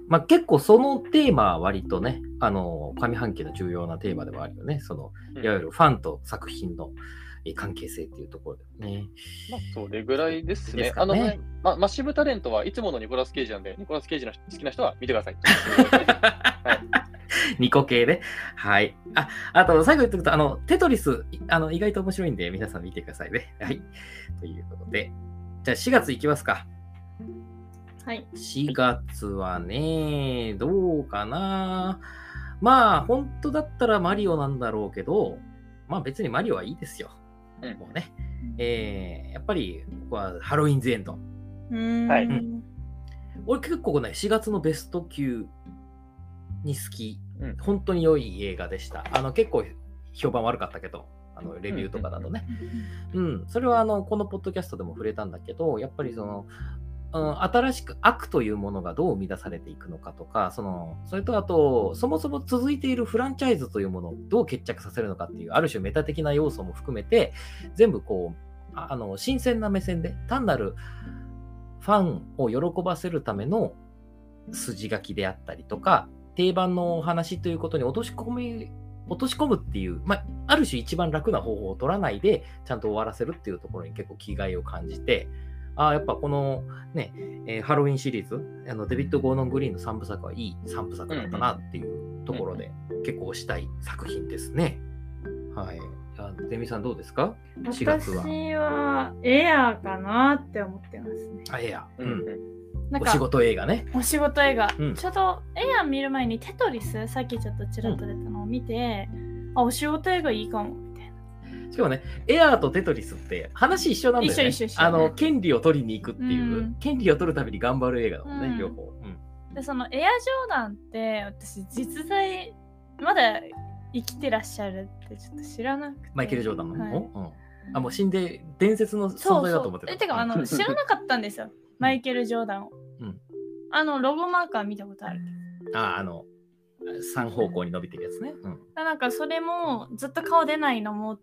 まあ結構そのテーマは割とね、あの、上半期の重要なテーマではあるよね。その、いわゆるファンと作品のえ関係性っていうところでね。まあ、それぐらいですね。ですかねあのね、まマッシブタレントはいつものニコラス・ケイジなんで、ニコラス・ケイジの好きな人は見てください。ニコ系ね。はい。あ、あと最後言っておくと、あの、テトリス、いあの、意外と面白いんで、皆さん見てくださいね。はい。ということで、じゃあ4月いきますか。はい。4月はね、どうかな。まあ、本当だったらマリオなんだろうけど、まあ別にマリオはいいですよ。うん。もうね。えー、やっぱり、僕はハロウィンズエンド。うん。はい。うん。俺結構ね、4月のベスト級に好き。うん。本当に良い映画でした。あの、結構評判悪かったけど、あの、レビューとかだとね。うん、それはあの、このポッドキャストでも触れたんだけど、やっぱりその、うん、新しく悪というものがどう生み出されていくのかとか、その、それとあと、そもそも続いているフランチャイズというものをどう決着させるのかっていう、ある種メタ的な要素も含めて、全部こう、ああの、新鮮な目線で、単なるファンを喜ばせるための筋書きであったりとか、定番のお話ということに落とし込み、落とし込むっていう、まあ、ある種一番楽な方法を取らないで、ちゃんと終わらせるっていうところに結構気概を感じて、ああ、やっぱこのね、えーハロウィンシリーズ、あのデビッド・ゴーノン・グリーンの3部作はいい3部作だったなっていうところで、結構推したい作品ですね。はい。あデミさんどうですか ?4 月は。私はエアーかなって思ってますね。あ、エア。ううんん。なんかお仕事映画ね。お仕事映画、うんちょうどエアー見る前にテトリスさっきちょっとちらっと出たのを見て、あお仕事映画いいかもしかもね、エアーとテトリスって話一緒なんだよね。一緒一緒一緒。あの、権利を取りに行くっていう、うん。権利を取るために頑張る映画だもんね、うん。両方。うん。でそのエアジョーダンって私実在まだ生きてらっしゃるってちょっと知らなくて。マイケル・ジョーダンの、はい。うん。あ、もう死んで伝説の存在だと思ってた。えてかあの知らなかったんですよ。マイケル・ジョーダンを、うん。あのロゴマーカー見たことある。あ、あの、三方向に伸びてるやつね。うん。なんかそれもずっと顔出ないのも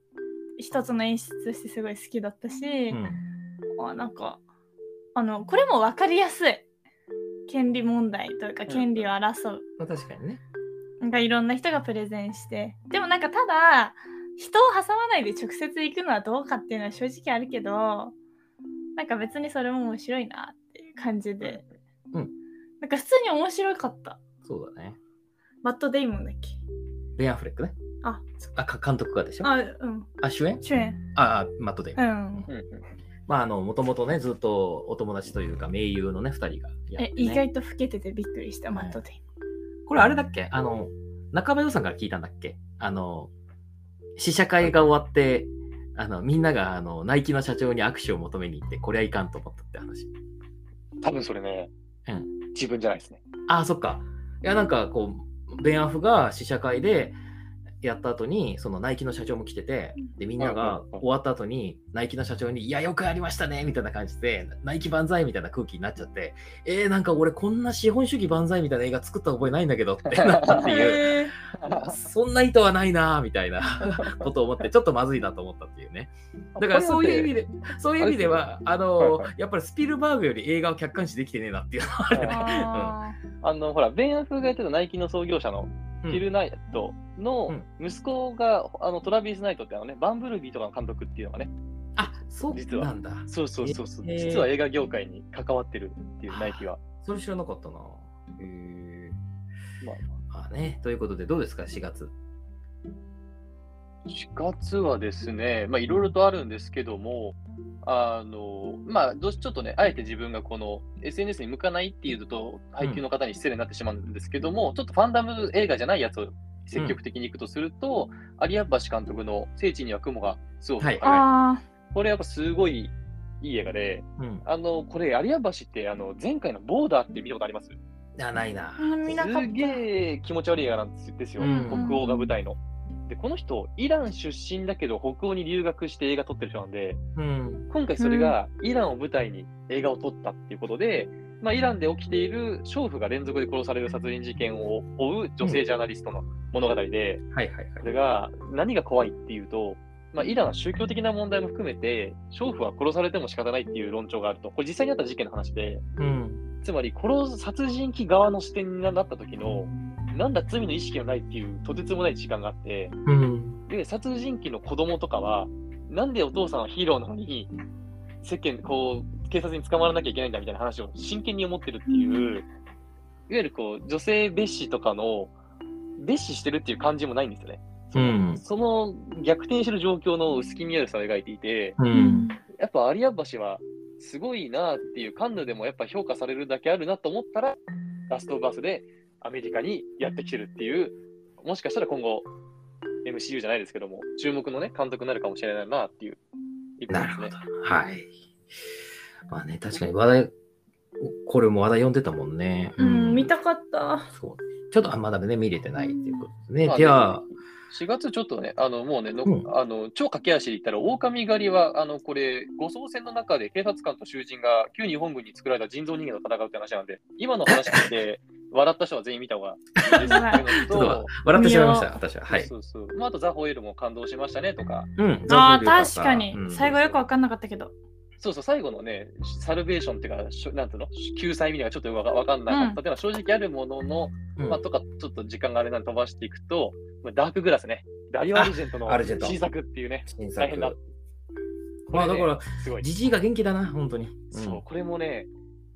一つの演出としてすごい好きだったし、うんあなんかあのこれも分かりやすい権利問題というか権利を争う、まあ、確かにね。なんかいろんな人がプレゼンしてでもなんかただ人を挟まないで直接行くのはどうかっていうのは正直あるけどなんか別にそれも面白いなっ感じで。うん。なんか普通に面白かった。そうだね。マット・デイモンだっけ？ベン・アフレックね。あ、あ、か監督がでしょ？あ、うん。あ、主演？主演。ああ、マットデイモン。うん。うんうんまあ、あの、もともとね、ずっとお友達というか、盟友のね、二人がやって、ね。え意外と老けててびっくりした、はいマット・デイこれあれだっけ？あの、中林さんから聞いたんだっけ？あの、試写会が終わって、あの、みんなが、あの、ナイキの社長に握手を求めに行って、これはいかんと思ったって話。多分それね、うん自分じゃないですね。ああ、そっか。いや、なんか、こう、ベンアフが試写会で、やった後に、そのナイキの社長も来てて、で、みんなが終わった後に、ナイキの社長に、いや、よくやりましたね、みたいな感じで、ナイキ万歳みたいな空気になっちゃって、えー、なんか俺、こんな資本主義万歳みたいな映画作った覚えないんだけどってなったっていう。へそんな意図はないなみたいなことを思って、ちょっとまずいなと思ったっていうね。だからそういう意味で、そういう意味では、あのやっぱりスピルバーグより映画を客観視できてねえなっていうのはあるね。ああの、ほら、ベン・アフがやってたナイキの創業者のうんフィル・ナイトのうん息子が、あのトラビス・ナイトってあのね、バンブルビーとかの監督っていうのがね、あ、そう実はなんだ。そうそうそうそう、えー実は映画業界に関わってるっていうナイキは。それ知らなかったな。へえまあ、まあね、ということで、どうですか、4月。4月はですね、まあいろいろとあるんですけども、あの、まあどうしちょっとね、あえて自分がこの SNS に向かないっていうと、配給の方に失礼になってしまうんですけども、ちょっとファンダム映画じゃないやつを積極的に行くとすると、有明橋監督の聖地には雲がすごくはい。ーあこれやっぱすごいいい映画で、うん。あの、これ有明橋ってあの前回のボーダーって見たことあります？あ、ないな。すげえ気持ち悪い映画なんですですよ、うん。北欧が舞台の。で、この人、イラン出身だけど北欧に留学して映画撮ってる人なんで、うん。今回それがイランを舞台に映画を撮ったっていうことで、まあ、イランで起きている娼婦が連続で殺される殺人事件を追う女性ジャーナリストの物語で。それが何が怖いっていうと、まあ、イランは宗教的な問題も含めて、娼婦は殺されても仕方ないっていう論調があると、これ実際にあった事件の話で、うん。つまり殺す殺人鬼側の視点になった時の、なんだ罪の意識がないっていうとてつもない時間があって、うん。で、殺人鬼の子供とかは、なんでお父さんはヒーローなのに、世間、こう、警察に捕まらなきゃいけないんだみたいな話を真剣に思ってるっていう、いわゆるこう、女性蔑視とかの、蔑視してるっていう感じもないんですよね。その,、うんその逆転してる状況の薄気味悪さを描いていて、う。んんやっぱ有明橋はすごいなっていう、カンヌでもやっぱ評価されるだけあるなと思ったら、ラストバースでアメリカにやってきてるっていう、もしかしたら今後、MCU じゃないですけども、注目のね、監督になるかもしれないなっていうねなるほど。。はい。まあね、確かに話題、これも話題読んでたもんね。うん、見たかった。そう。ちょっとあまだね、見れてないっていうことですね。まあじゃあ、4月ちょっとね、あのもうね、のうんあの超駆け足で言ったら、狼狩りは、あのこれ、護送船の中で警察官と囚人が旧日本軍に作られた人造人間と戦うって話なんで、今の話聞いて、笑った人は全員見た方がいいですっていうのちょっとと、笑ってしまいました、見私は。はい。そうそうそうまあ、あとザ・ホエールも感動しましたねとか、うん。ああ、確かにう。ん最後よくわかんなかったけど。そうそう、最後のね、サルベーションっていうか、しょなんていうの、救済みたいなのがちょっとわかわかんなかったっていうのは正直あるものの、うんまあ、とか、ちょっと時間があれなんで飛ばしていくと、まあダークグラスね、ダリオ・アルジェントの新作っていうね、新大変だ作。。まあだから、すごい。じじいが元気だな、本当に。そう、これもね、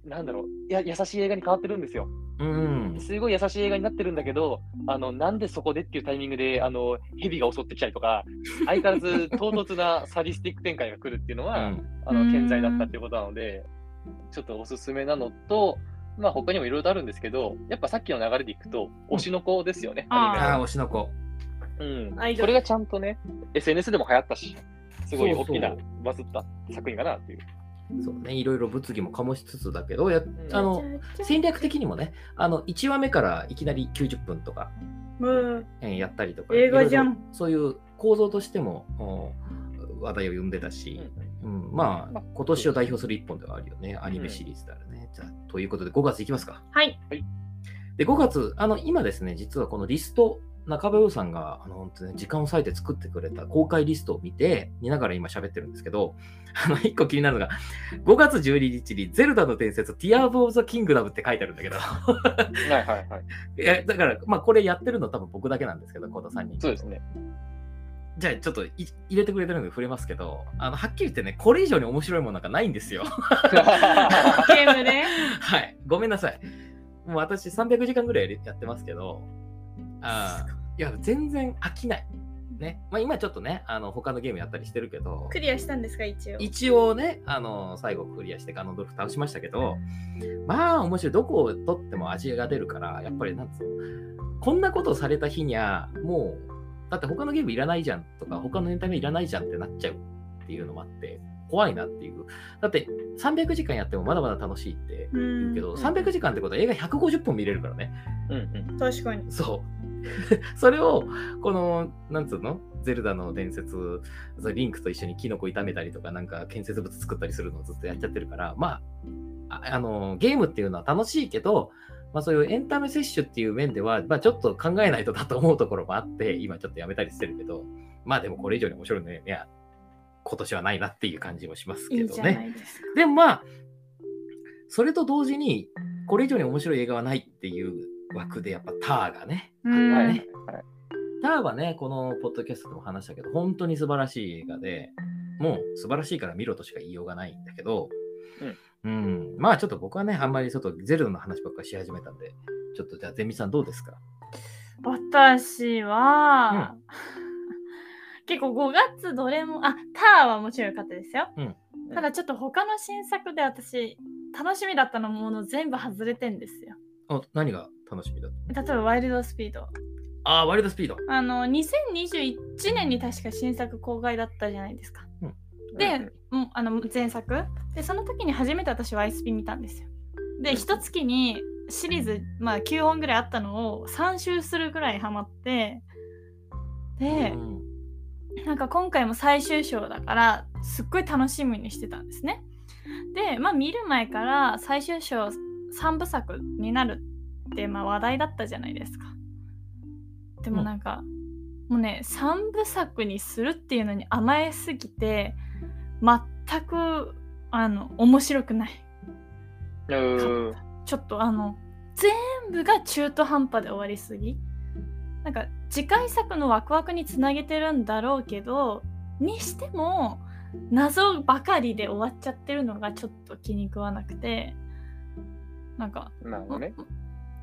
なんだろう、いや、優しい映画に変わってるんですよ。うん。うん。すごい優しい映画になってるんだけど、あの、なんでそこでっていうタイミングで、あの、蛇が襲ってきたりとか、相変わらず唐突なサディスティック展開が来るっていうのは、うんあの、健在だったっていうことなので、ちょっとおすすめなのと、まあ他にもいろいろとあるんですけど、やっぱさっきの流れでいくと、推しの子ですよね、あああ、アニ推しの子。うん。アイドルこれがちゃんとね、SNS でも流行ったし、すごいそうそう大きなバズった作品かなっていう。そうね、いろいろ物議も醸しつつだけど、やん。あの戦略的にもね、あの1話目からいきなり90分とか、もうえーやったりとか、映画じゃん。そういう構造としてもお話題を呼んでたし、うん。まあまあ、今年を代表する一本ではあるよね、アニメシリーズだよね。じゃあということで、5月いきますか。はい。で、5月、あの今ですね、実はこのリスト、中部さんがあの本当に時間を割いて作ってくれた公開リストを見て、見ながら今喋ってるんですけど、あの1個気になるのが、5月12日にゼルダの伝説、ティアーブ・オブ・ザ・キングダムって書いてあるんだけど、はいはいはい。いやだから、まあ、これやってるの多分僕だけなんですけど、この3人。そうですね。じゃあちょっとい入れてくれてるので触れますけど、あのはっきり言ってね、これ以上に面白いものなんかないんですよ。ゲームで。はい。ごめんなさい。もう私300時間ぐらいやってますけど、あーいや、全然飽きない。ね。まあ今ちょっとね、あの他のゲームやったりしてるけど、クリアしたんですか、一応。一応ね、あの最後クリアしてガノドルフ倒しましたけど、まあ面白い。どこを取っても味が出るから、やっぱりなんつうの、こんなことをされた日には、もう、だって他のゲームいらないじゃんとか、他のエンタメいらないじゃんってなっちゃうっていうのもあって、怖いなっていう。だって300時間やってもまだまだ楽しいって言うけど、ん300時間ってことは映画150本見れるからね。うんうん確かに。そう。それを、この、なんつうの？ゼルダの伝説、リンクと一緒にキノコ炒めたりとか、なんか建設物作ったりするのをずっとやっちゃってるから、まあ、ああの、ゲームっていうのは楽しいけど、まあそういうエンタメ摂取っていう面では、まあちょっと考えないとだと思うところもあって、今ちょっとやめたりしてるけど、まあでもこれ以上に面白いのには、今年はないなっていう感じもしますいいけどね。いですか。でもまあ、それと同時に、これ以上に面白い映画はないっていう枠で、やっぱターがね、うん。はターはね、このポッドキャストでも話したけど、本当に素晴らしい映画で、もう素晴らしいから見ろとしか言いようがないんだけど、うん、まあちょっと僕はね、あんまりちょっとゼルダの話ばっかりし始めたんで、ちょっとじゃあ、ゼミさんどうですか？私は、結構5月どれも、あ、ターはもちろん良かったですよ。うん。ただちょっと他の新作で私、楽しみだったのもの全部外れてんですよ。あ何が？楽しみだ例えばワイルドスピード。ああ、ワイルドスピード。あの、2021年に確か新作公開だったじゃないですか。で、もうあの前作でその時に初めて私は YSP 見たんですよ。で一月にシリーズ、まあ、9本ぐらいあったのを3周するぐらいハマってで、うんなんか今回も最終章だからすっごい楽しみにしてたんですね。でまあ見る前から最終章3部作になるってまあ話題だったじゃないですか。でもなんか、もうね3部作にするっていうのに甘えすぎて全くあの面白くない。うんちょっとあの全部が中途半端で終わりすぎなんか次回作のワクワクにつなげてるんだろうけどにしても謎ばかりで終わっちゃってるのがちょっと気に食わなくてなんかね。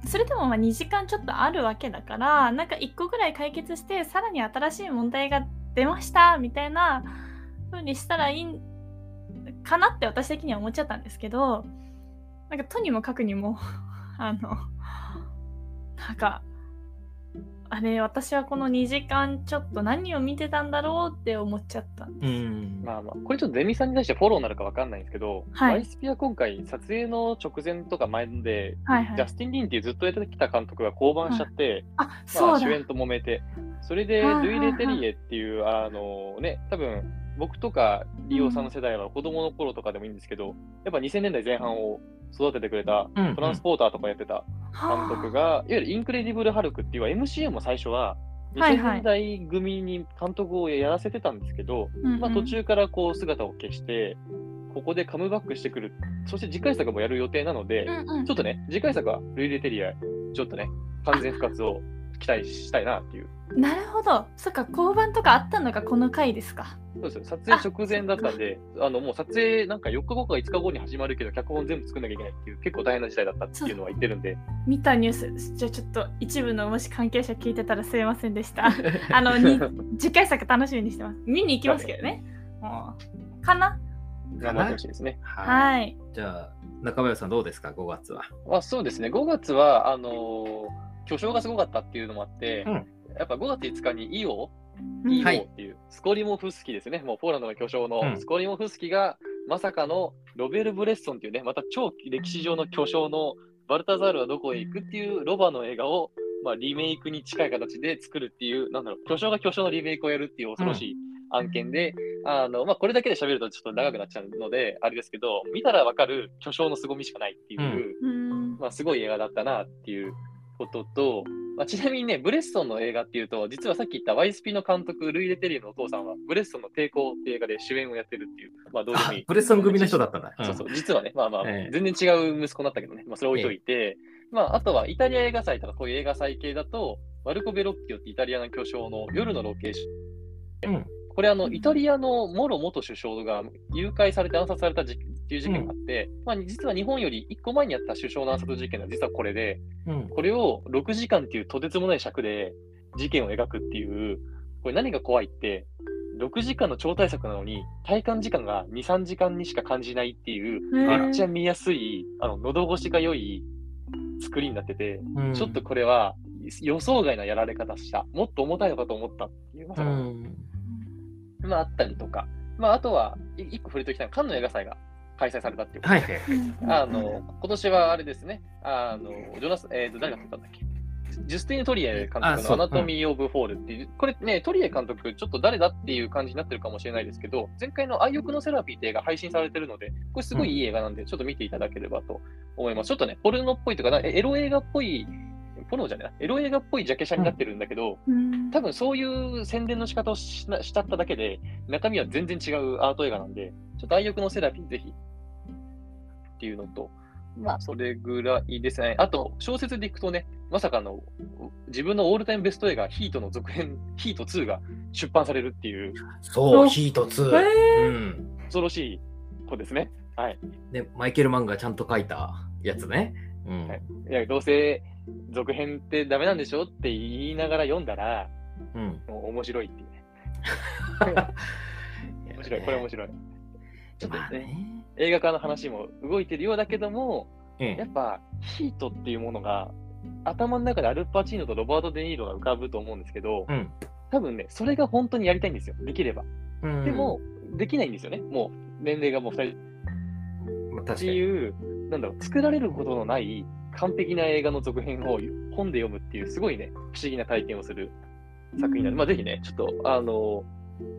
それでもまあ2時間ちょっとあるわけだからなんか1個ぐらい解決してさらに新しい問題が出ましたみたいな風にしたらいいんかなって私的には思っちゃったんですけどなんかとにもかくにも あのなんかあれ私はこの2時間ちょっと何を見てたんだろうって思っちゃったんです。うん。まあまあ、これちょっとゼミさんに対してフォローになるかわかんないんですけど、はい。ワイスピは今回、撮影の直前とか前で、はいはい。ジャスティン・リンっていうずっとやってきた監督が降板しちゃって、あまそうだ。あ主演と揉めて、それではいはいはいルイ・レテリエっていう、あのね、多分僕とかリオさんの世代は子供の頃とかでもいいんですけど、やっぱ2000年代前半を育ててくれたうんトランスポーターとかやってた監督が、いわゆるインクレディブル・ハルクっていう MCU も最初は、2000はいはい。年代組に監督をやらせてたんですけど、うんうん。まあ、途中からこう姿を消して、ここでカムバックしてくる、そして次回作もやる予定なので、うんうん。ちょっとね、次回作はルイ・レテリエ、ちょっとね、完全復活を期待したいなっていう。なるほどそっか交番とかあったのがこの回ですかそうですよ撮影直前だったんで、あのもう撮影なんか4日後か5日後に始まるけど、脚本全部作んなきゃいけないっていう、結構大変な時代だったっていうのは言ってるんで、見たニュース。じゃあちょっと一部のもし関係者聞いてたらすいませんでした。あの、に次回作楽しみにしてます。見に行きますけどね。もうかな？頑張ってほしいですね。はい。はい。じゃあ、中林さんどうですか、5月は。まあ、そうですね、5月は、あのー巨匠がすごかったっていうのもあって、うん。やっぱ5月5日にイオうん。イオはいっていう、スコリモフスキですね、もうポーランドの巨匠うん。のスコリモフスキが、まさかのロベル・ブレッソンっていうね、また超歴史上の巨匠のバルタザールはどこへ行くっていうロバの映画を、まあ、リメイクに近い形で作るっていう、なんだろう、巨匠が巨匠のリメイクをやるっていう恐ろしい案件で、あのまあ、これだけで喋るとちょっと長くなっちゃうので、あれですけど、見たらわかる巨匠の凄みしかないっていう、うん。まあ、すごい映画だったなっていうことと、まあ、ちなみにね、ブレッソンの映画っていうと、実はさっき言った YSP の監督、ルイ・レテリエのお父さんは、ブレッソンの抵抗っていう映画で主演をやってるっていう、まあ、どうでもいい。ブレッソン組の人だったんだ。そうそう、実はね、まあまあ、ええ全然違う息子だったけどね、まあ、それ置いといて、まあ、あとはイタリア映画祭とかこういう映画祭系だと、マルコ・ベロッキオってイタリアの巨匠の夜のロケーションうん。これあの、イタリアのモロ元首相が誘拐されて暗殺された事っていう事件があって、まあ、実は日本より1個前にあった首相の暗殺事件が実はこれで、うん。これを6時間っていうとてつもない尺で事件を描くっていう、これ何が怖いって、6時間の超大作なのに、体感時間が2、3時間にしか感じないっていう、めっちゃ見やすい、あの喉越しが良い作りになってて、うんちょっとこれは予想外なやられ方した。もっと重たいのかと思ったっていうのうが、ん。まああったりとか、まああとは、い一個触れておきたいのは、カンヌ映画祭が開催されたっていうことで、はい。あの、今年はあれですね、あの、ジョナス、えっ、と、誰が撮ったんだっけ？ジュスティン・トリエ監督の Anatomy of Fall っていう、これね、トリエ監督、ちょっと誰だっていう感じになってるかもしれないですけど、前回の愛欲のセラピーって映画配信されてるので、これすごいいい映画なんで、ちょっと見ていただければと思います。ちょっとね、ポルノっぽいとか、なエロ映画っぽい、ポルノじゃないな、エロ映画っぽいジャケ写になってるんだけど、うん。多分そういう宣伝の仕方をしなしちゃっただけで、中身は全然違うアート映画なんで、ちょっと愛欲のセラピーぜひっていうのと、まあ、それぐらいですね。あと、小説でいくとね、まさかの自分のオールタイムベスト映画、ヒートの続編、ヒート2が出版されるっていうそう、ヒート2。えうん。恐ろしい子ですね。はい。で、マイケル・マンがちゃんと書いたやつね。うん。はいいや、どうせ続編ってダメなんでしょって言いながら読んだら、うん。もう面白いっていうね。面白い、これ面白い。ちょっとね、まあね。映画化の話も動いてるようだけども、ええやっぱヒートっていうものが頭の中でアルパチーノとロバート・デ・ニーロが浮かぶと思うんですけど、うん。多分ね、それが本当にやりたいんですよ、できれば。うんでも、できないんですよね、もう年齢がもう2人って。いう、なんだろう、作られることのない完璧な映画の続編を本で読むっていう、すごいね、不思議な体験をする作品なので、まあ、ぜひね、ちょっと、あの、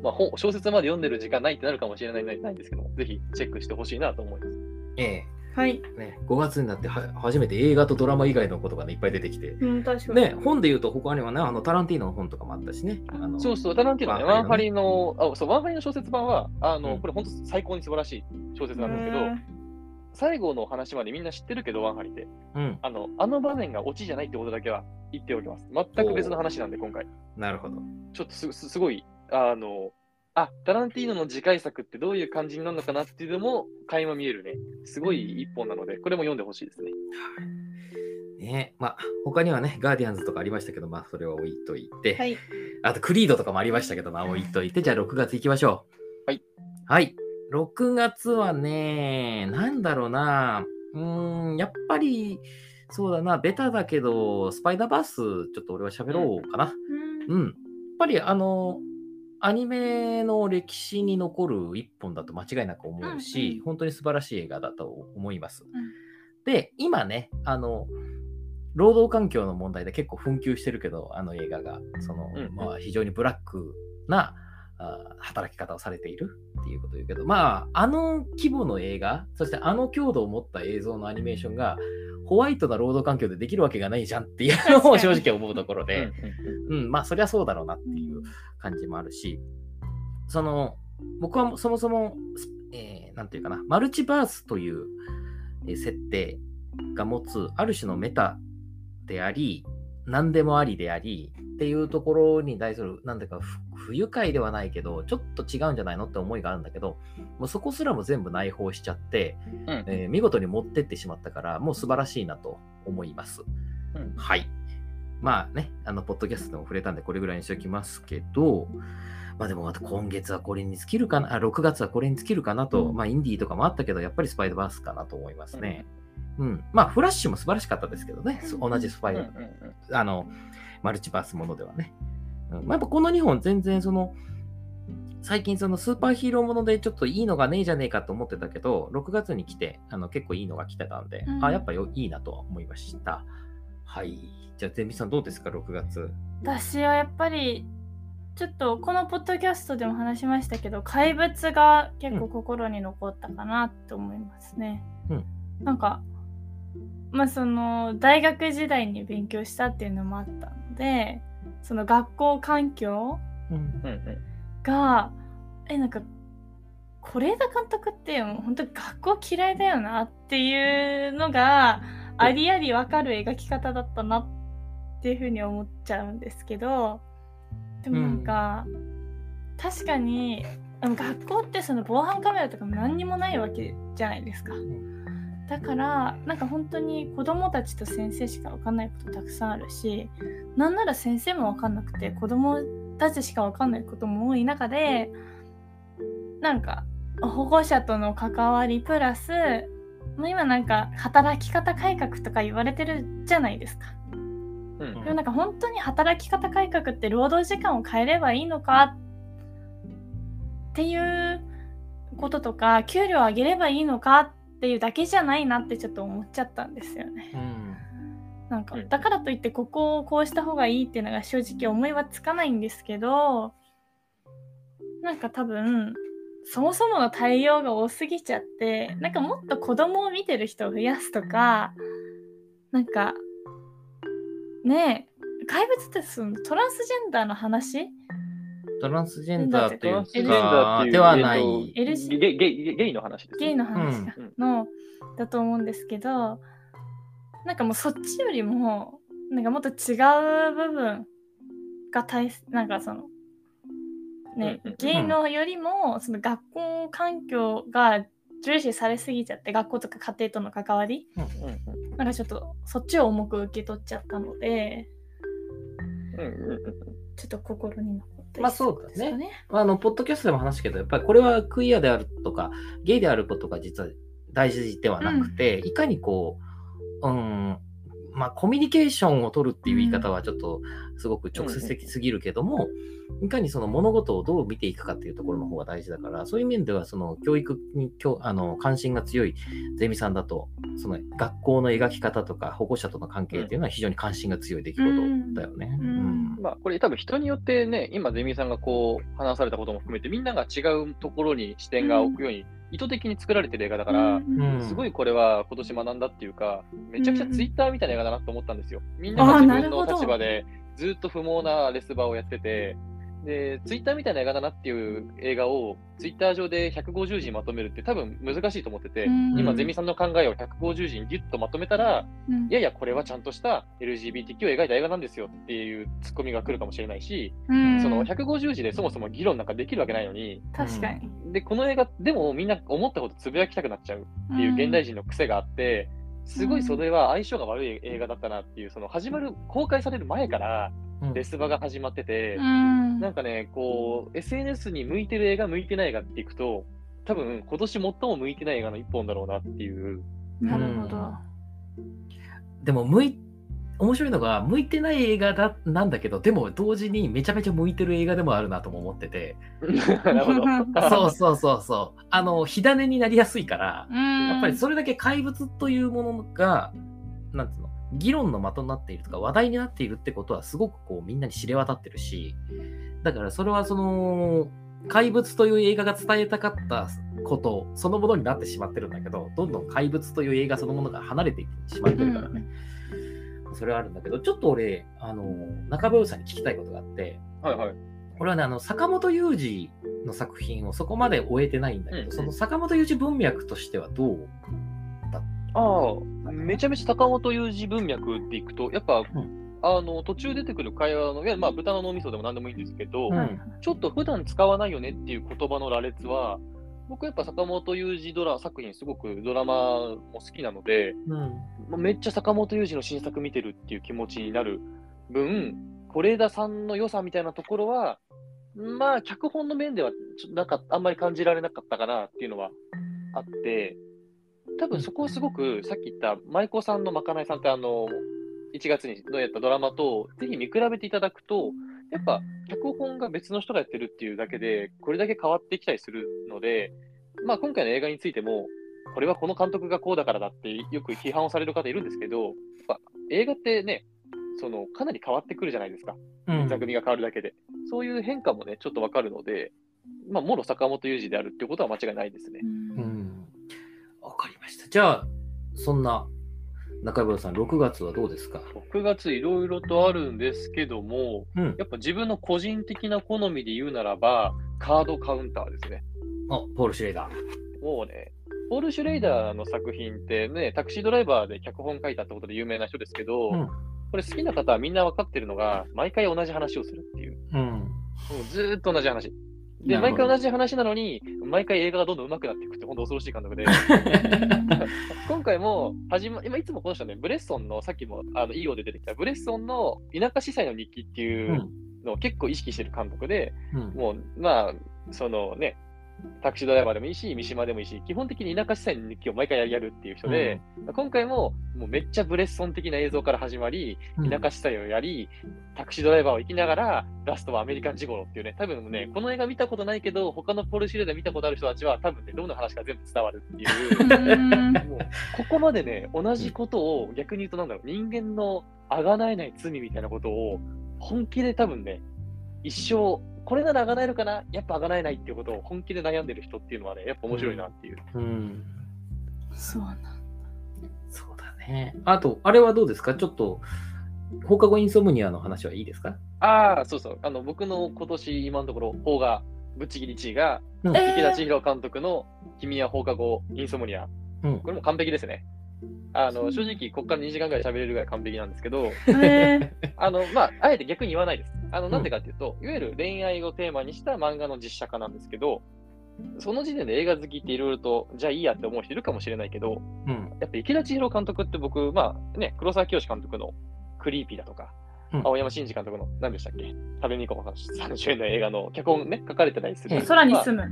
まあ、本小説まで読んでる時間ないってなるかもしれないないんですけども、ぜひチェックしてほしいなと思います。えはい。え。ね、5月になっては初めて映画とドラマ以外のことがね、いっぱい出てきて。うん、確かに。ね、本で言うと他にはね、あのタランティーノの本とかもあったしね。あのそうそう、タランティーノね、ワンハリの、あそうワンハリの小説版は、あの、うんこれ本当最高に素晴らしい小説なんですけど、最後の話までみんな知ってるけど、ワンハリって。うん。あの、あの場面がオチじゃないってことだけは言っておきます。全く別の話なんで、今回。なるほど。ちょっとすすすごい、あの、あ、タランティーノの次回作ってどういう感じになるのかなっていうのも垣間見えるね。すごい一本なので、これも読んでほしいですね。ね、まあ、他にはね、ガーディアンズとかありましたけど、まあ、それは置いといて。はい。あと、クリードとかもありましたけど、まあ、置いといて、じゃあ6月行きましょう。はい。はい。6月はね、なんだろうな。うーん、やっぱり、そうだな、ベタだけど、スパイダーバース、ちょっと俺は喋ろうかな。うんうん。やっぱり、あの、アニメの歴史に残る一本だと間違いなく思うし、うんうん。本当に素晴らしい映画だと思います。ん。で、今ね、あの、労働環境の問題で結構紛糾してるけど、あの映画が、その、うんうん。まあ、非常にブラックなあ働き方をされているっていうことを言うけど、まあ、あの規模の映画、そしてあの強度を持った映像のアニメーションが、ホワイトな労働環境でできるわけがないじゃんっていうのを正直思うところで、うん、まあ、そりゃそうだろうなっていう感じもあるし、その、僕はそもそも、すえーなんていうかな、マルチバースというえー設定が持つ、ある種のメタであり、何でもありであり、っていうところに対する、なんていうか、ふ不愉快ではないけど、ちょっと違うんじゃないのって思いがあるんだけど、もうそこすらも全部内包しちゃって、うんえー見事に持ってってしまったから、もう素晴らしいなと思います。うんはい。まあね、あの、ポッドキャストでも触れたんで、これぐらいにしておきますけど、まあでもまた今月はこれに尽きるかな、あ6月はこれに尽きるかなと、うんまあインディーとかもあったけど、やっぱりスパイダーバースかなと思いますね。うん。まあフラッシュも素晴らしかったですけどね、す同じスパイダー、あの、マルチバースものではね。うんまあ、やっぱこの2本全然その、最近そのスーパーヒーローものでちょっといいのがねえじゃねえかと思ってたけど、6月に来てあの結構いいのが来てたんで、うんあ、やっぱよいいなとは思いました。はい。じゃあ、ゼミさんどうですか、6月。私はやっぱりちょっとこのポッドキャストでも話しましたけど怪物が結構心に残ったかなと思いますね。うんなんかまあその大学時代に勉強したっていうのもあったのでその学校環境うん。うんうんがえなんか是枝監督ってもう本当に学校嫌いだよなっていうのがありありわかる描き方だったなっていうふうに思っちゃうんですけどでもなんか、確かに学校ってその防犯カメラとかも何にもないわけじゃないですか。だからなんか本当に子供たちと先生しか分かんないことたくさんあるしなんなら先生も分かんなくて子供たちしか分かんないことも多い中でなんか保護者との関わりプラスもう今なんか働き方改革とか言われてるじゃないですか。うんでもなんか本当に働き方改革って労働時間を変えればいいのかっていうこととか給料を上げればいいのかっていうだけじゃないなってちょっと思っちゃったんですよね。うんなんかうんだからといってここをこうした方がいいっていうのが正直思いはつかないんですけどなんか多分そもそもの対応が多すぎちゃってなんかもっと子供を見てる人を増やすとかなんかねえ怪物ってそのトランスジェンダーの話トランスジェンダーというかではない。ゲイの話ですね。ゲイの話かうん。の、だと思うんですけどなんかもうそっちよりもなんかもっと違う部分が大切なんかそのねうんうんゲイのよりもその学校環境が重視されすぎちゃって学校とか家庭との関わりなんかちょっとそっちを重く受け取っちゃったのでちょっと心に残ってまあそうだねですかね。あの、ポッドキャストでも話したけど、やっぱりこれはクイアであるとか、ゲイであることが実は大事ではなくて、いかにこう、うん、まあコミュニケーションを取るっていう言い方はちょっとすごく直接的すぎるけども、いかにその物事をどう見ていくかっていうところの方が大事だから、そういう面ではその教育にきょあの関心が強いゼミさんだと、その学校の描き方とか保護者との関係っていうのは非常に関心が強い出来事だよね。うん。うん。まあ、これ多分人によってね、今、ゼミさんがこう話されたことも含めて、みんなが違うところに視点が置くように、意図的に作られてる映画だから、うん。うんすごいこれは今年学んだっていうか、めちゃくちゃツイッターみたいな映画だなと思ったんですよ。みんなが自分の立場でずっと不毛なレスバーをやってて、で、ツイッターみたいな映画だなっていう映画をツイッター上で150字にまとめるって多分難しいと思ってて、うん。今、ゼミさんの考えを150字にギュッとまとめたら、うん。いやいや、これはちゃんとした LGBTQ を描いた映画なんですよっていうツッコミが来るかもしれないし、うん。その150字でそもそも議論なんかできるわけないのに、確かに。で、この映画、でもみんな思ったことつぶやきたくなっちゃうっていう現代人の癖があって、すごいそれは相性が悪い映画だったなっていう、その始まる、公開される前からうんレスバが始まっててう、んなんかね、こう、SNS に向いてる映画、向いてない映画っていくと、多分今年最も向いてない映画の一本だろうなっていう。なるほど。でも向い面白いのが向いてない映画だなんだけどでも同時にめちゃめちゃ向いてる映画でもあるなとも思ってて。なるほど。そうそうそうそう。あの火種になりやすいからややっぱりそれだけ怪物というものがなんつうの議論の的になっているとか話題になっているってことはすごくこうみんなに知れ渡ってるしだからそれはその怪物という映画が伝えたかったことそのものになってしまってるんだけどどんどん怪物という映画そのものが離れていってしまってるからね、それはあるんだけどちょっと俺あの中林さんに聞きたいことがあってはいはい。これはねあの坂本雄二の作品をそこまで終えてないんだけど、うんうん。その坂本雄二文脈としてはどうああ、めちゃめちゃ坂本雄二文脈でいくと、やっぱ、ん。あの途中出てくる会話の、いやまあ、豚の脳みそでも何でもいいんですけど、うん。ちょっと普段使わないよねっていう言葉の羅列は、僕やっぱ坂本雄二ドラ作品、すごくドラマも好きなので、うん。まあめっちゃ坂本雄二の新作見てるっていう気持ちになる分、是枝さんの良さみたいなところは、まあ、脚本の面ではちょっとなんかあんまり感じられなかったかなっていうのはあって、多分そこはすごく、さっき言った舞妓さんのまかないさんって、あの、1月にやったドラマと、ぜひ見比べていただくと、やっぱ脚本が別の人がやってるっていうだけで、これだけ変わってきたりするので、まあ今回の映画についても、これはこの監督がこうだからだってよく批判をされる方いるんですけど、やっぱ映画ってね、そのかなり変わってくるじゃないですか。うん座組が変わるだけで。そういう変化もね、ちょっとわかるので、まあ、もろ坂本雄二であるっていうことは間違いないですね。うんわかりました。じゃあ、そんな中村さん、6月はどうですか？6月いろいろとあるんですけども、うん。やっぱ自分の個人的な好みで言うならば、カードカウンターですね。あ、ポール・シュレイダー。もうね、ポール・シュレイダーの作品ってね、タクシードライバーで脚本書いたってことで有名な人ですけど、うんこれ好きな方はみんな分かってるのが、毎回同じ話をするっていう。うん。もうずーっと同じ話。で、毎回同じ話なのに、毎回映画がどんどん上手くなっていくって、本当恐ろしい監督で、今回も始ま、今いつもこの人ね、ブレッソンの、さっきもあの EO で出てきた、ブレッソンの田舎司祭の日記っていううんのを結構意識してる監督で、うん。もう、まあ、そのね、タクシードライバーでもいいし、三島でもいいし、基本的に田舎司祭の日記を毎回やるっていう人で、今回ももうめっちゃブレッソン的な映像から始まり、うん。田舎司祭をやり、タクシードライバーを行きながら、ラストはアメリカンジゴロっていうね、多分ね、この映画見たことないけど、他のポルシュレで見たことある人たちは、多分ね、どんな話か全部伝わるっていう。うん。もうここまでね、同じことを逆に言うと、なんだろう、人間のあがないない罪みたいなことを本気で多分ね、一生、これならあがないのかな？やっぱあがないないっていうことを本気で悩んでる人っていうのはね、やっぱ面白いなっていう。うんそうなんだ。そうだね。あと、あれはどうですか？ちょっと、放課後インソムニアの話はいいですか？ああ、そうそう。あの、僕の今年今のところ、邦画、ぶっちぎり1位が、うんえ池田千尋監督の君は放課後インソムニア。うんこれも完璧ですね。あの、正直、ここから2時間ぐらい喋れるぐらい完璧なんですけど、え あの、まあ、あえて逆に言わないです。あの、なんでかっていうと、いわゆる恋愛をテーマにした漫画の実写化なんですけど、その時点で映画好きっていろいろと、じゃあいいやって思う人いるかもしれないけど、うん。やっぱ池田千尋監督って僕、まあね、黒沢清監督のクリーピーだとか、うん青山真司監督の何でしたっけ？食べに行こうさん主演の映画の脚本ね、書かれてたりする。えー、空にまあ住む。あ、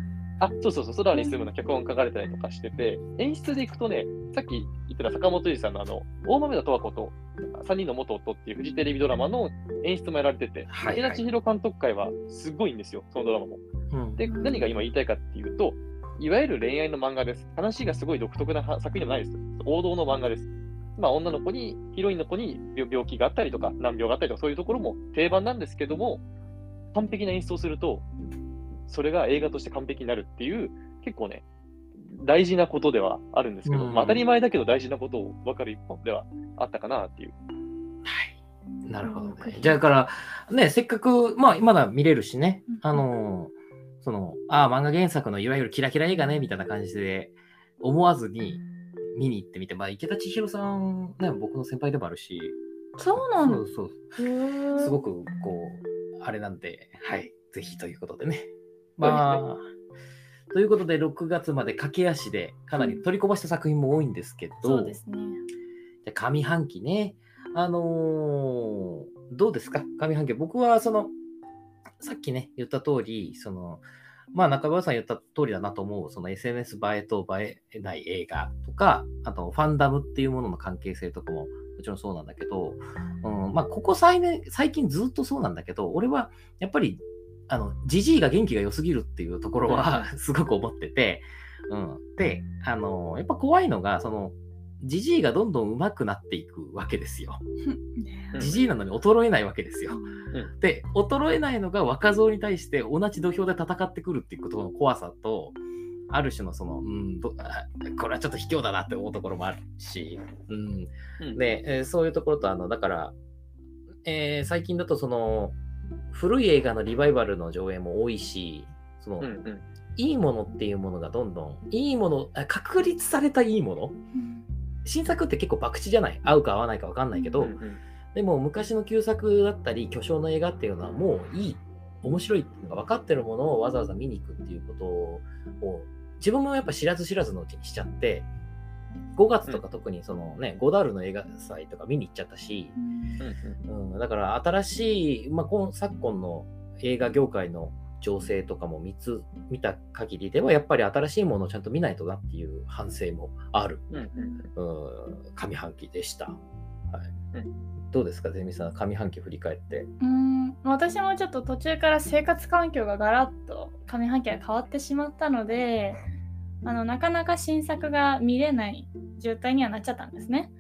そうそうそう、空に住むの脚本書かれたりとかしてて、演出でいくとね、さっき言ってた坂本龍二さんのあの、大豆田十和子と3人の元夫っていうフジテレビドラマの演出もやられてて、はいはい池田千尋監督会はすごいんですよ、そのドラマも。うん。で、何が今言いたいかっていうと、いわゆる恋愛の漫画です。話がすごい独特なは作品ではないです。王道の漫画です。まあ、女の子に、ヒロインの子に病病気があったりとか、難病があったりとか、そういうところも定番なんですけども、完璧な演出をすると、それが映画として完璧になるっていう、結構ね、大事なことではあるんですけど、うん。まあ、当たり前だけど大事なことを分かる一本ではあったかなっていう。はい。なるほどうんね。じゃあだから、ね、せっかく、まあ、まだ見れるしね。うん、あのーその、ああ、漫画原作のいわゆるキラキラ映画ね、みたいな感じで、思わずに見に行ってみて、まあ、池田千尋さん、ね、僕の先輩でもあるし、そうなんだ。そうそう、へー。すごく、こう、あれなんで、はい、ぜひということでね。まあ、ということで、6月まで駆け足で、かなり取りこぼした作品も多いんですけど、そうですね。じゃあ上半期ね。あのーどうですか？上半期。僕は、その、さっきね、言った通り、その、まあ、中川さん言った通りだなと思う、その SNS 映えと映えない映画とか、あとファンダムっていうものの関係性とかももちろんそうなんだけど、うん、まあ、ここ最,、ね、最近ずっとそうなんだけど、俺はやっぱり、あの、ジジイが元気が良すぎるっていうところは すごく思ってて、うん。で、あの、やっぱ怖いのが、その、ジジイがどんどん上手くなっていくわけですよ。う んジジイなのに衰えないわけですよ。ん。で、衰えないのが若造に対して同じ土俵で戦ってくるっていうことの怖さと、ある種のその、うんこれはちょっと卑怯だなって思うところもあるし、うん、うん。で、えーそういうところと、あの、だから、えー最近だとその、古い映画のリバイバルの上映も多いし、その、うんうん。いいものっていうものがどんどん、いいもの、あ確立されたいいもの？うん。新作って結構博打じゃない？合うか合わないか分かんないけど、うんうん。でも昔の旧作だったり巨匠の映画っていうのはもういい面白いっていうのが分かってるものをわざわざ見に行くっていうことを自分もやっぱ知らず知らずのうちにしちゃって5月とか特にそのね、ゴダールの映画祭とか見に行っちゃったし、うん。うん。うん、だから新しい、まあ、今昨今の映画業界の情勢とかも見つ見た限りではやっぱり新しいものをちゃんと見ないとなっていう反省もある、うんうんうん、上半期でした。はい。うん。どうですか、ゼミさん、上半期振り返って。うん。私もちょっと途中から生活環境がガラッと上半期が変わってしまったのであのなかなか新作が見れない状態にはなっちゃったんですね。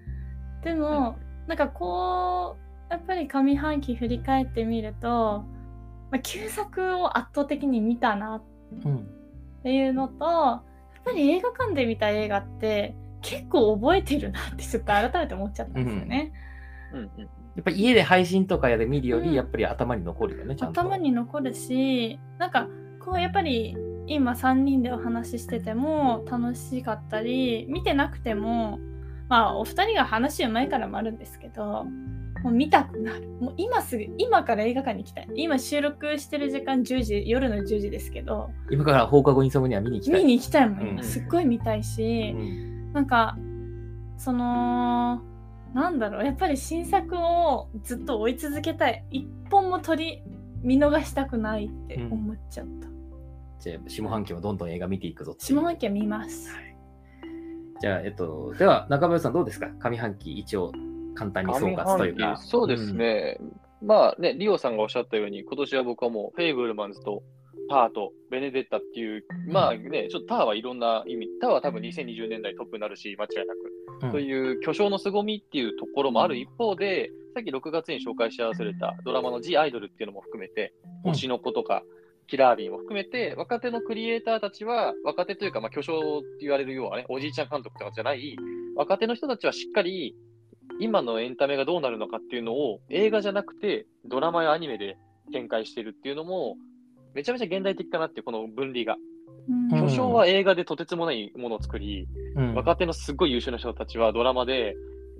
でも、なんかこうやっぱり上半期振り返ってみると、まあ、旧作を圧倒的に見たなうんっていうのとやっぱり映画館で見た映画って結構覚えてるなってちょっと改めて思っちゃったんですよね。うんうんやっぱ家で配信とかやで見るより、うんやっぱり頭に残るよね、ちゃんと。頭に残るしなんかこうやっぱり今3人でお話ししてても楽しかったり見てなくてもまあお二人が話うまいからもあるんですけどもう見たくなる。もう今すぐ今から映画館に行きたい。今収録してる時間10時夜の10時ですけど今から放課後インソムニア見に行きたい。見に行きたいもん、うん。今すっごい見たいし、うん。なんかそのなんだろう。やっぱり新作をずっと追い続けたい。一本も取り見逃したくないって思っちゃった、じゃあ、下半期もどんどん映画見ていくぞ下半期は見ます、じゃあ、えっと、では、中村さんどうですか？上半期一応簡単に総括というか。そうですね。まあね、リオさんがおっしゃったように、今年は僕はもう、フェイブルマンズと、ターとベネデッタっていう、まあね、ちょっとターはいろんな意味、ターは多分2020年代トップになるし、間違いなく。うん。という巨匠の凄みっていうところもある一方で、さっき6月に紹介し忘れたドラマの G アイドルっていうのも含めて、うん。推しの子とか、キラービーも含めて、若手のクリエイターたちは、若手というか、まあ、巨匠って言われるようなね、おじいちゃん監督とかじゃない、若手の人たちはしっかり、今のエンタメがどうなるのかっていうのを、映画じゃなくて、ドラマやアニメで展開してるっていうのも、めちゃめちゃ現代的かなっていう、この分離が。巨匠は映画でとてつもないものを作り、うん。若手のすっごい優秀な人たちはドラマで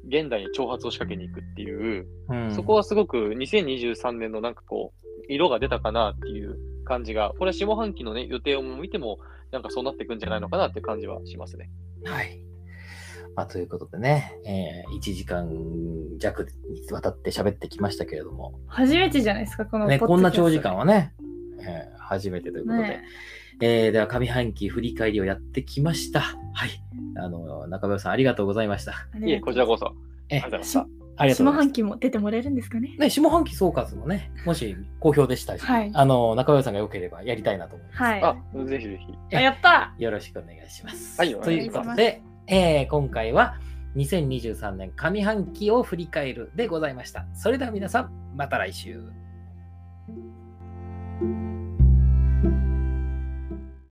現代に挑発を仕掛けに行くっていう、うん。そこはすごく2023年のなんかこう、色が出たかなっていう感じが、これは下半期のね、予定を見ても、なんかそうなっていくんじゃないのかなって感じはしますね。はい。まあ、ということでね、えー、1時間弱にわたって喋ってきましたけれども、初めてじゃないですかこのね、こんな長時間はね、えー初めてということで、ねえーでは上半期振り返りをやってきました。はい。あの、中村さんありがとうございました。いえ、こちらこそ。あえりがとうございました。ありがとうございます。下半期も出てもらえるんですかね？ね、下半期総括もね、もし好評でしたら、はいあの、中村さんが良ければやりたいなと思います。はいあ、ぜひぜひ。やったよろしくお願いします。はいおという願いしますことで、えー今回は2023年上半期を振り返るでございました。それでは皆さん、また来週。